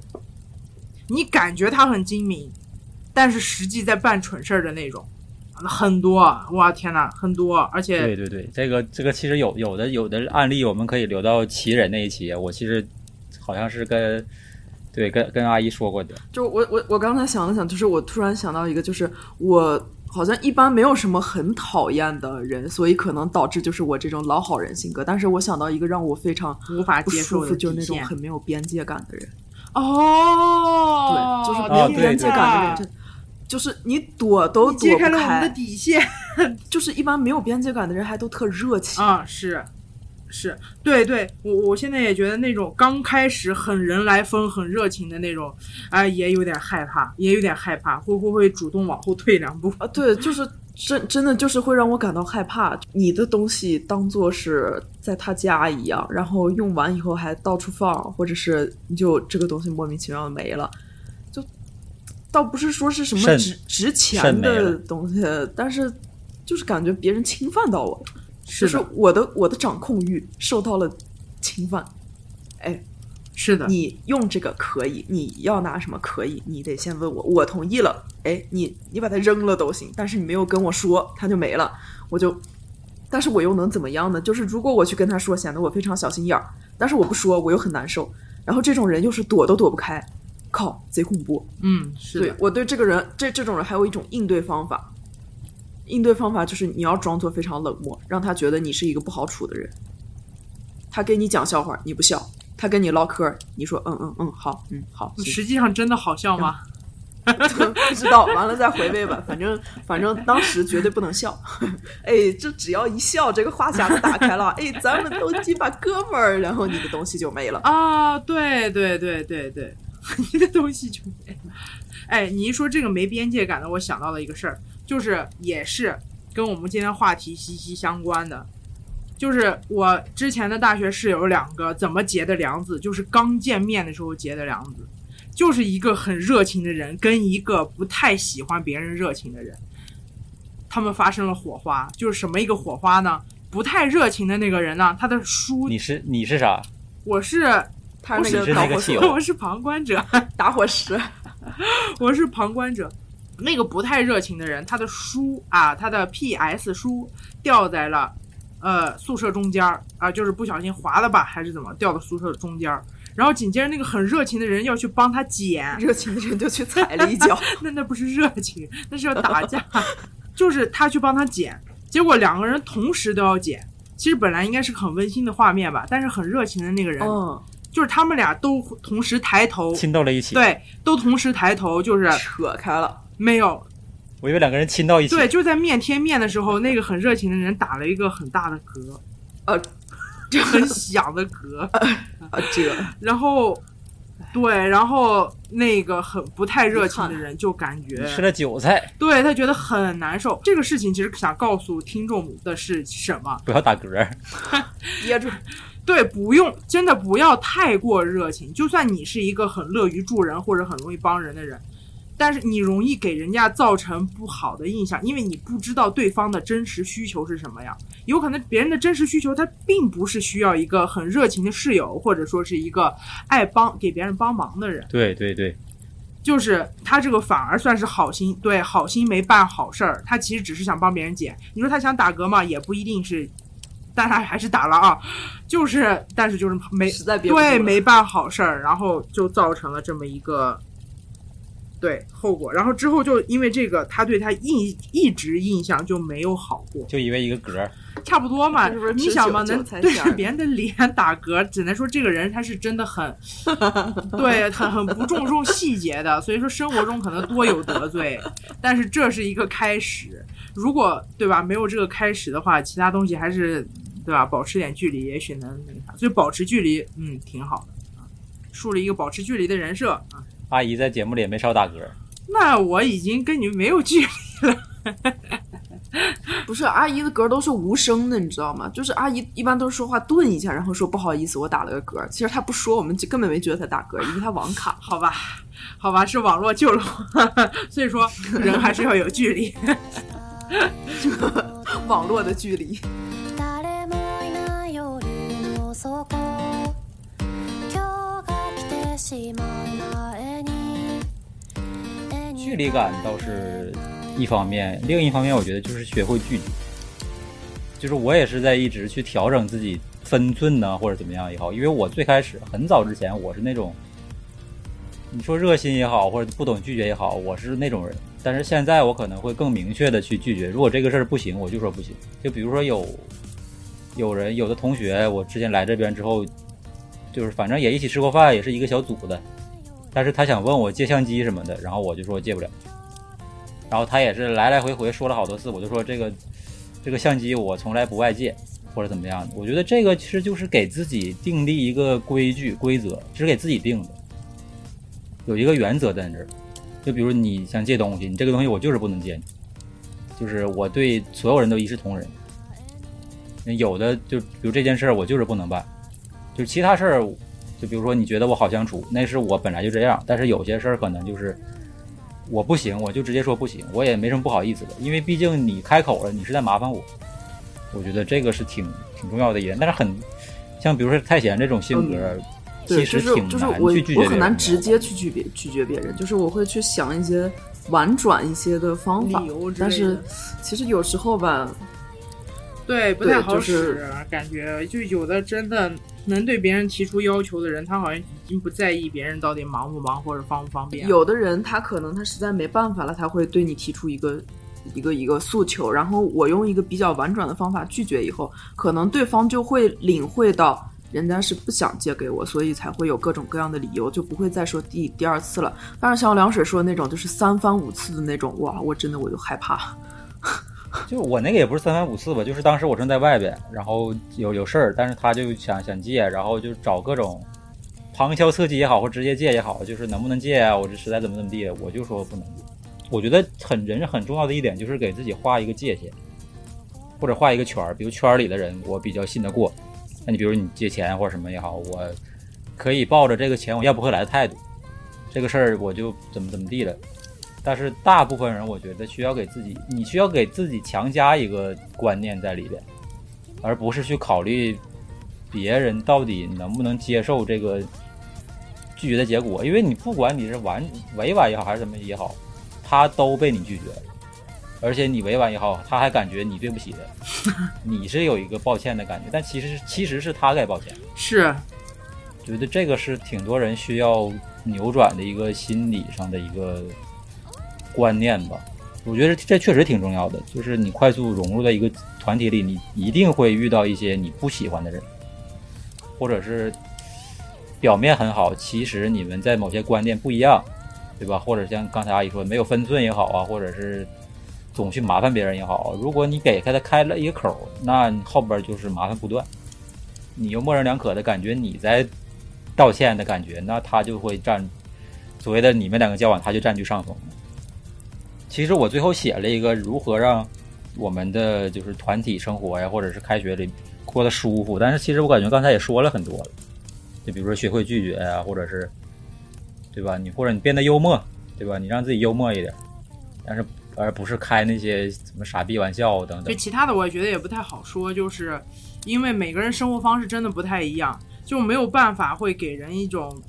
你感觉他很精明，但是实际在办蠢事儿的那种，很多。哇，天哪，很多！而且对对对，这个这个其实有有的有的案例，我们可以留到奇人那一期。我其实好像是跟对跟跟阿姨说过的。就我我我刚才想了想，就是我突然想到一个，就是我好像一般没有什么很讨厌的人，所以可能导致就是我这种老好人性格。但是我想到一个让我非常无法接受的，就是那种很没有边界感的人。哦，对，就是哦没有边界感的人，就是你躲都躲不开了我们的。底线 <laughs> 就是一般没有边界感的人还都特热情。啊！是是，对对，我我现在也觉得那种刚开始很人来疯、很热情的那种，哎、也有点害怕，也有点害怕，会会不会主动往后退两步？啊，对，就是真真的就是会让我感到害怕。你的东西当做是在他家一样，然后用完以后还到处放，或者是你就这个东西莫名其妙的没了，就倒不是说是什么值值钱的东西，但是就是感觉别人侵犯到我了，就是我的我的掌控欲受到了侵犯。哎，是的，你用这个可以，你要拿什么可以，你得先问我，我同意了，哎，你你把它扔了都行，但是你没有跟我说，它就没了，我就，但是我又能怎么样呢？就是如果我去跟他说，显得我非常小心眼儿，但是我不说，我又很难受，然后这种人又是躲都躲不开，靠，贼恐怖。嗯，是的，对我对这个人，这这种人还有一种应对方法，应对方法就是你要装作非常冷漠，让他觉得你是一个不好处的人。他跟你讲笑话，你不笑；他跟你唠嗑，你说嗯嗯嗯好，嗯好，实际上真的好笑吗？<laughs> 不知道，完了再回味吧。反正反正当时绝对不能笑。哎，这只要一笑，这个话匣子打开了，哎，咱们都鸡巴哥们儿，然后你的东西就没了。啊，对对对对对，<laughs> 你的东西就没了。哎，你一说这个没边界感的，我想到了一个事儿，就是也是跟我们今天话题息息相关的，就是我之前的大学室友两个怎么结的梁子，就是刚见面的时候结的梁子，就是一个很热情的人跟一个不太喜欢别人热情的人，他们发生了火花。就是什么一个火花呢？不太热情的那个人呢，他的书你是你是啥？我是他是那个导火索 <laughs> 我是旁观者，<laughs> 打火石，我是旁观者。那个不太热情的人，他的书啊，他的 PS 书掉在了呃宿舍中间儿啊，就是不小心滑了吧，还是怎么掉到宿舍中间儿。然后紧接着那个很热情的人要去帮他捡，热情的人就去踩了一脚。<laughs> 那那不是热情，那是要打架。就是他去帮他捡，结果两个人同时都要捡。其实本来应该是个很温馨的画面吧，但是很热情的那个人，嗯，就是他们俩都同时抬头，亲到了一起。，对，都同时抬头，就是扯开了。没有我以为两个人亲到一起。对，就在面贴面的时候，那个很热情的人打了一个很大的嗝，呃，<laughs> 就很响的嗝，啊，<laughs> 这然后，对，然后那个很不太热情的人就感觉吃了韭菜，对他觉得很难受。这个事情其实想告诉听众的是什么？不要打嗝。<laughs> 憋住，对，不用，真的不要太过热情。就算你是一个很乐于助人或者很容易帮人的人，但是你容易给人家造成不好的印象，因为你不知道对方的真实需求是什么样。有可能别人的真实需求，他并不是需要一个很热情的室友，或者说是一个爱帮给别人帮忙的人。对对对，就是他这个反而算是好心，对，好心没办好事儿。他其实只是想帮别人捡。你说他想打嗝嘛，也不一定是，但他还是打了啊。就是，但是就是没实在憋不住对没办好事儿，然后就造成了这么一个对后果。然后之后就因为这个，他对他印一直印象就没有好过。就以为一个嗝。差不多嘛是不是，你想嘛，能对着别人的脸打嗝，只能说这个人他是真的很，<laughs> 对，很很不注重细节的，所以说生活中可能多有得罪，但是这是一个开始，如果对吧，没有这个开始的话，其他东西还是对吧，保持点距离，也许能那个啥，所以保持距离，嗯，挺好的啊，树立一个保持距离的人设啊。阿姨在节目里也没少打嗝。那我已经跟你们没有距离了，不是阿姨的嗝都是无声的，你知道吗？就是阿姨一般都是说话顿一下，然后说不好意思，我打了个嗝。其实她不说，我们就根本没觉得她打嗝，因为她网卡。好吧，<laughs> 好吧，是网络救了我，所以说人还是要有距离。<laughs> <laughs> 网络的距离。距离感倒是一方面，另一方面我觉得就是学会拒绝。就是我也是在一直去调整自己分寸呢，或者怎么样也好。因为我最开始很早之前我是那种，你说热心也好，或者不懂拒绝也好，我是那种人。但是现在我可能会更明确的去拒绝。如果这个事儿不行，我就说不行。就比如说有有人有的同学，我之前来这边之后，就是反正也一起吃过饭，也是一个小组的。但是他想问我借相机什么的，然后我就说借不了。然后他也是来来回回说了好多次，我就说这个这个相机我从来不外借或者怎么样的。我觉得这个其实就是给自己订立一个规矩规则，只给自己定的，有一个原则在那儿。就比如你想借东西，你这个东西我就是不能借你，就是我对所有人都一视同仁。有的就比如这件事儿我就是不能办，就其他事儿就比如说你觉得我好相处，那是我本来就这样，但是有些事儿可能就是我不行，我就直接说不行，我也没什么不好意思的，因为毕竟你开口了，你是在麻烦我。我觉得这个是挺挺重要的一点，但是很像比如说泰贤这种性格，对，其实就是挺难就是我。我很难直接去拒别拒绝别人，就是我会去想一些婉转一些的方法但是其实有时候吧，对，不太好就是使，感觉就有的真的能对别人提出要求的人，他好像已经不在意别人到底忙不忙或者方不方便。有的人他可能他实在没办法了，他会对你提出一个一个一个诉求，然后我用一个比较婉转的方法拒绝以后，可能对方就会领会到。人家是不想借给我，所以才会有各种各样的理由，就不会再说第第二次了。但是像凉水说的那种，就是三番五次的那种，哇，我真的我就害怕。<laughs> 就我那个也不是三番五次吧，就是当时我正在外边，然后有有事儿，但是他就想想借，然后就找各种旁敲侧击也好，或直接借也好，就是能不能借啊？我这实在怎么怎么地，我就说不能。我觉得很人很重要的一点就是给自己画一个界限，或者画一个圈儿，比如圈儿里的人我比较信得过，那你比如你借钱或者什么也好，我可以抱着这个钱我要不回来的态度，这个事儿我就怎么怎么地了。但是大部分人，我觉得需要给自己，你需要给自己强加一个观念在里边，而不是去考虑别人到底能不能接受这个拒绝的结果。因为你不管你是婉委婉也好，还是怎么也好，他都被你拒绝了，而且你委婉也好，他还感觉你对不起他，<laughs> 你是有一个抱歉的感觉，但其实其实是他该抱歉。是觉得这个是挺多人需要扭转的一个心理上的一个观念吧。我觉得这确实挺重要的，就是你快速融入到一个团体里，你一定会遇到一些你不喜欢的人，或者是表面很好，其实你们在某些观念不一样，对吧？或者像刚才阿姨说没有分寸也好啊，或者是总去麻烦别人也好，如果你给他开了一个口，那后边就是麻烦不断。你又模棱两可的感觉你在道歉的感觉，那他就会占所谓的你们两个交往，他就占据上风。其实我最后写了一个如何让我们的就是团体生活呀，或者是开学里过得舒服。但是其实我感觉刚才也说了很多了，就比如说学会拒绝呀，或者是对吧？你或者你变得幽默，对吧？你让自己幽默一点，但是而不是开那些什么傻逼玩笑等等。就其他的，我也觉得也不太好说，就是因为每个人生活方式真的不太一样，就没有办法会给人一种，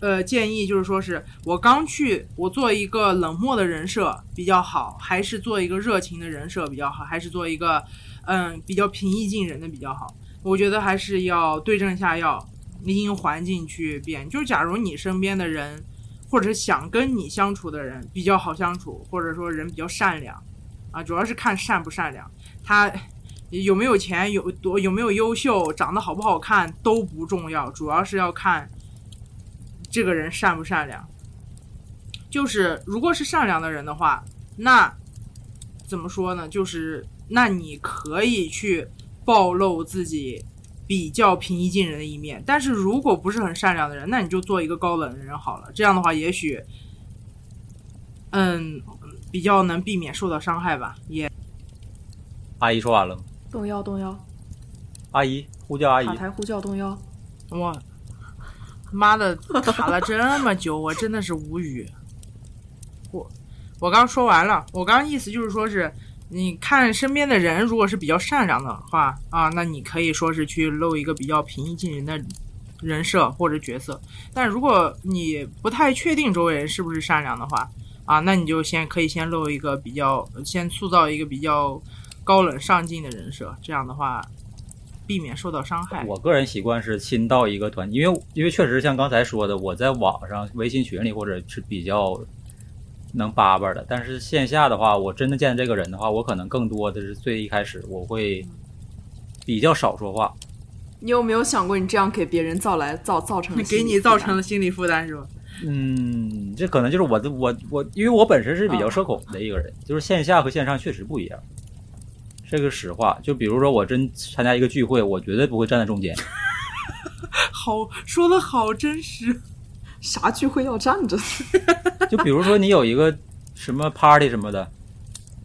呃，建议，就是说是我刚去，我做一个冷漠的人设比较好，还是做一个热情的人设比较好，还是做一个嗯比较平易近人的比较好？我觉得还是要对症下药，因环境去变。就是假如你身边的人，或者是想跟你相处的人比较好相处，或者说人比较善良，啊，主要是看善不善良，他有没有钱，有多有没有优秀，长得好不好看都不重要，主要是要看这个人善不善良。就是如果是善良的人的话，那怎么说呢？就是那你可以去暴露自己比较平易近人的一面，但是如果不是很善良的人，那你就做一个高冷的人好了。这样的话，也许，嗯，比较能避免受到伤害吧。也。阿姨说完了吗？动摇动摇，阿姨呼叫阿姨塔，台呼叫动摇。我妈的卡了这么久，我真的是无语。我我刚说完了，我刚意思就是说是，你看身边的人如果是比较善良的话啊，那你可以说是去露一个比较平易近人的人设或者角色。但如果你不太确定周围人是不是善良的话啊，那你就先可以先露一个比较，先塑造一个比较高冷上进的人设，这样的话避免受到伤害。我个人习惯是新到一个团，因为因为确实像刚才说的，我在网上微信群里或者是比较能叭叭的，但是线下的话，我真的见这个人的话，我可能更多的是最一开始我会比较少说话，你有没有想过，你这样给别人造来造造成 <laughs> 给你造成了心理负担是吧？嗯，这可能就是我的我我，因为我本身是比较社恐的一个人，就是线下和线上确实不一样，这个实话。就比如说我真参加一个聚会，我绝对不会站在中间，<laughs> 好说的好真实。啥聚会要站着？<laughs> 就比如说你有一个什么 party 什么的，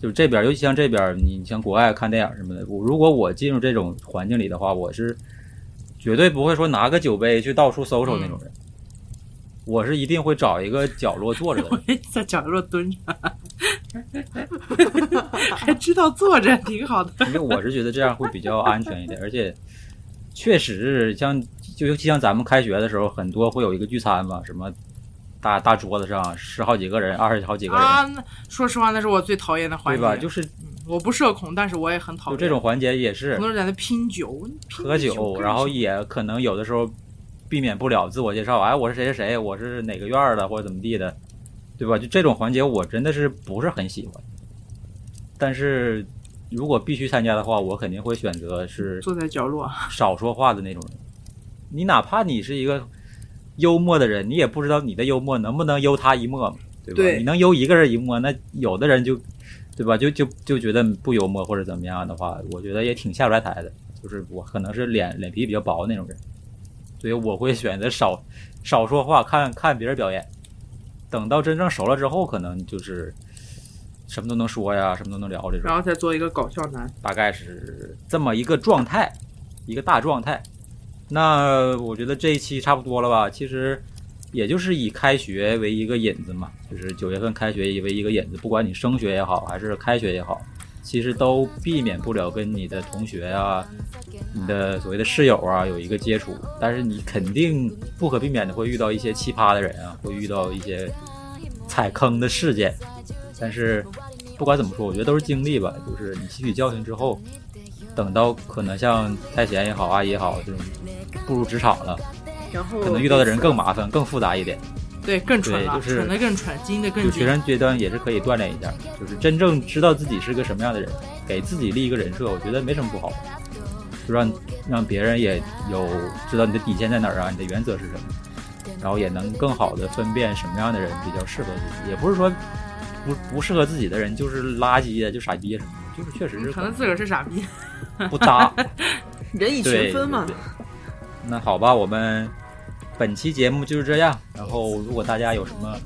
就这边，尤其像这边，你像国外看电影什么的，我如果我进入这种环境里的话，我是绝对不会说拿个酒杯去到处搜搜那种人，我是一定会找一个角落坐着的 <laughs> 在角落蹲着，<laughs> 还知道坐着，挺好的。<laughs> 因为我是觉得这样会比较安全一点，而且确实像就尤其像咱们开学的时候，很多会有一个聚餐嘛，什么大大桌子上十好几个人，二十好几个人，啊，那说实话，那是我最讨厌的环节。对吧？就是我不社恐，但是我也很讨厌就这种环节也是很多人在那拼酒，拼喝酒，干然后也可能有的时候避免不了自我介绍，哎，我是谁谁谁，我是哪个院儿的或者怎么地的，对吧？就这种环节，我真的是不是很喜欢。但是如果必须参加的话，我肯定会选择是坐在角落，少说话的那种人。你哪怕你是一个幽默的人，你也不知道你的幽默能不能悠他一默嘛，对吧？对你能悠一个人一默，那有的人就，对吧？就就就觉得不幽默或者怎么样的话，我觉得也挺下不来台的。就是我可能是脸脸皮比较薄的那种人，所以我会选择少少说话，看看别人表演。等到真正熟了之后，可能就是什么都能说呀，什么都能聊这种然。后再做一个搞笑男。大概是这么一个状态，一个大状态。那我觉得这一期差不多了吧？其实也就是以开学为一个引子嘛，就是九月份开学为一个引子，不管你升学也好，还是开学也好，其实都避免不了跟你的同学啊、你的所谓的室友啊有一个接触。但是你肯定不可避免的会遇到一些奇葩的人啊，会遇到一些踩坑的事件。但是不管怎么说，我觉得都是经历吧。就是你吸取教训之后，等到可能像太贤也好、阿姨也好这种步入职场了，然后可能遇到的人更麻烦、更复杂一点。对，更蠢了，就是蠢的更蠢，精的更就学。生阶段也是可以锻炼一下，就是真正知道自己是个什么样的人，给自己立一个人设，我觉得没什么不好。就让让别人也有知道你的底线在哪儿啊，你的原则是什么，然后也能更好的分辨什么样的人比较适合自己。也不是说不不适合自己的人就是垃圾呀，就傻逼什么的，就是确实是可能自个儿是傻逼。不搭。<laughs> 人以群分嘛那好吧，我们本期节目就是这样。然后，如果大家有什么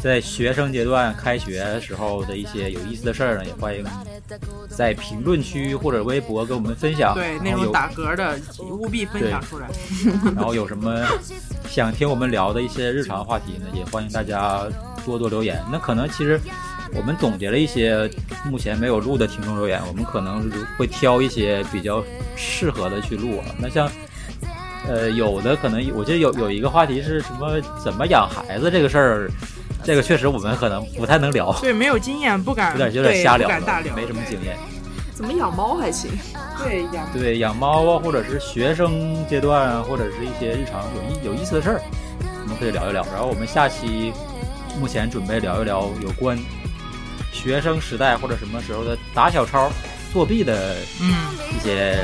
在学生阶段开学时候的一些有意思的事儿呢，也欢迎在评论区或者微博跟我们分享。对，那种打嗝的务必分享出来。然后有什么想听我们聊的一些日常话题呢，也欢迎大家多多留言。那可能其实我们总结了一些目前没有录的听众留言，我们可能会挑一些比较适合的去录啊。那像呃有的可能我记得有有一个话题是什么怎么养孩子这个事儿，这个确实我们可能不太能聊，对，没有经验，不 <laughs> 敢有点有点瞎聊不敢大聊，没什么经验。怎么养猫还行？对养对养猫啊，或者是学生阶段啊，或者是一些日常有意有意思的事儿，我们可以聊一聊。然后我们下期目前准备聊一聊有关学生时代或者什么时候的打小抄、作弊的嗯，一些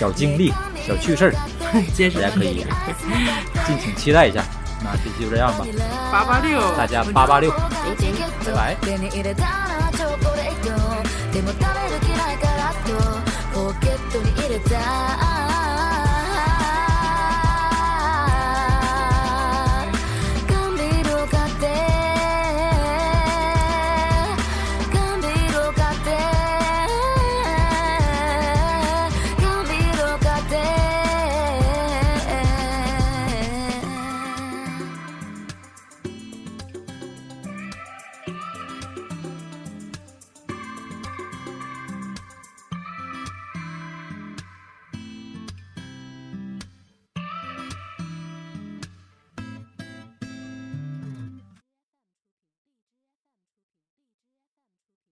小经历、小趣事儿，<laughs> 结实大家可以敬请期待一下。<laughs> 那这期就这样吧，八八六，大家八八六，拜拜。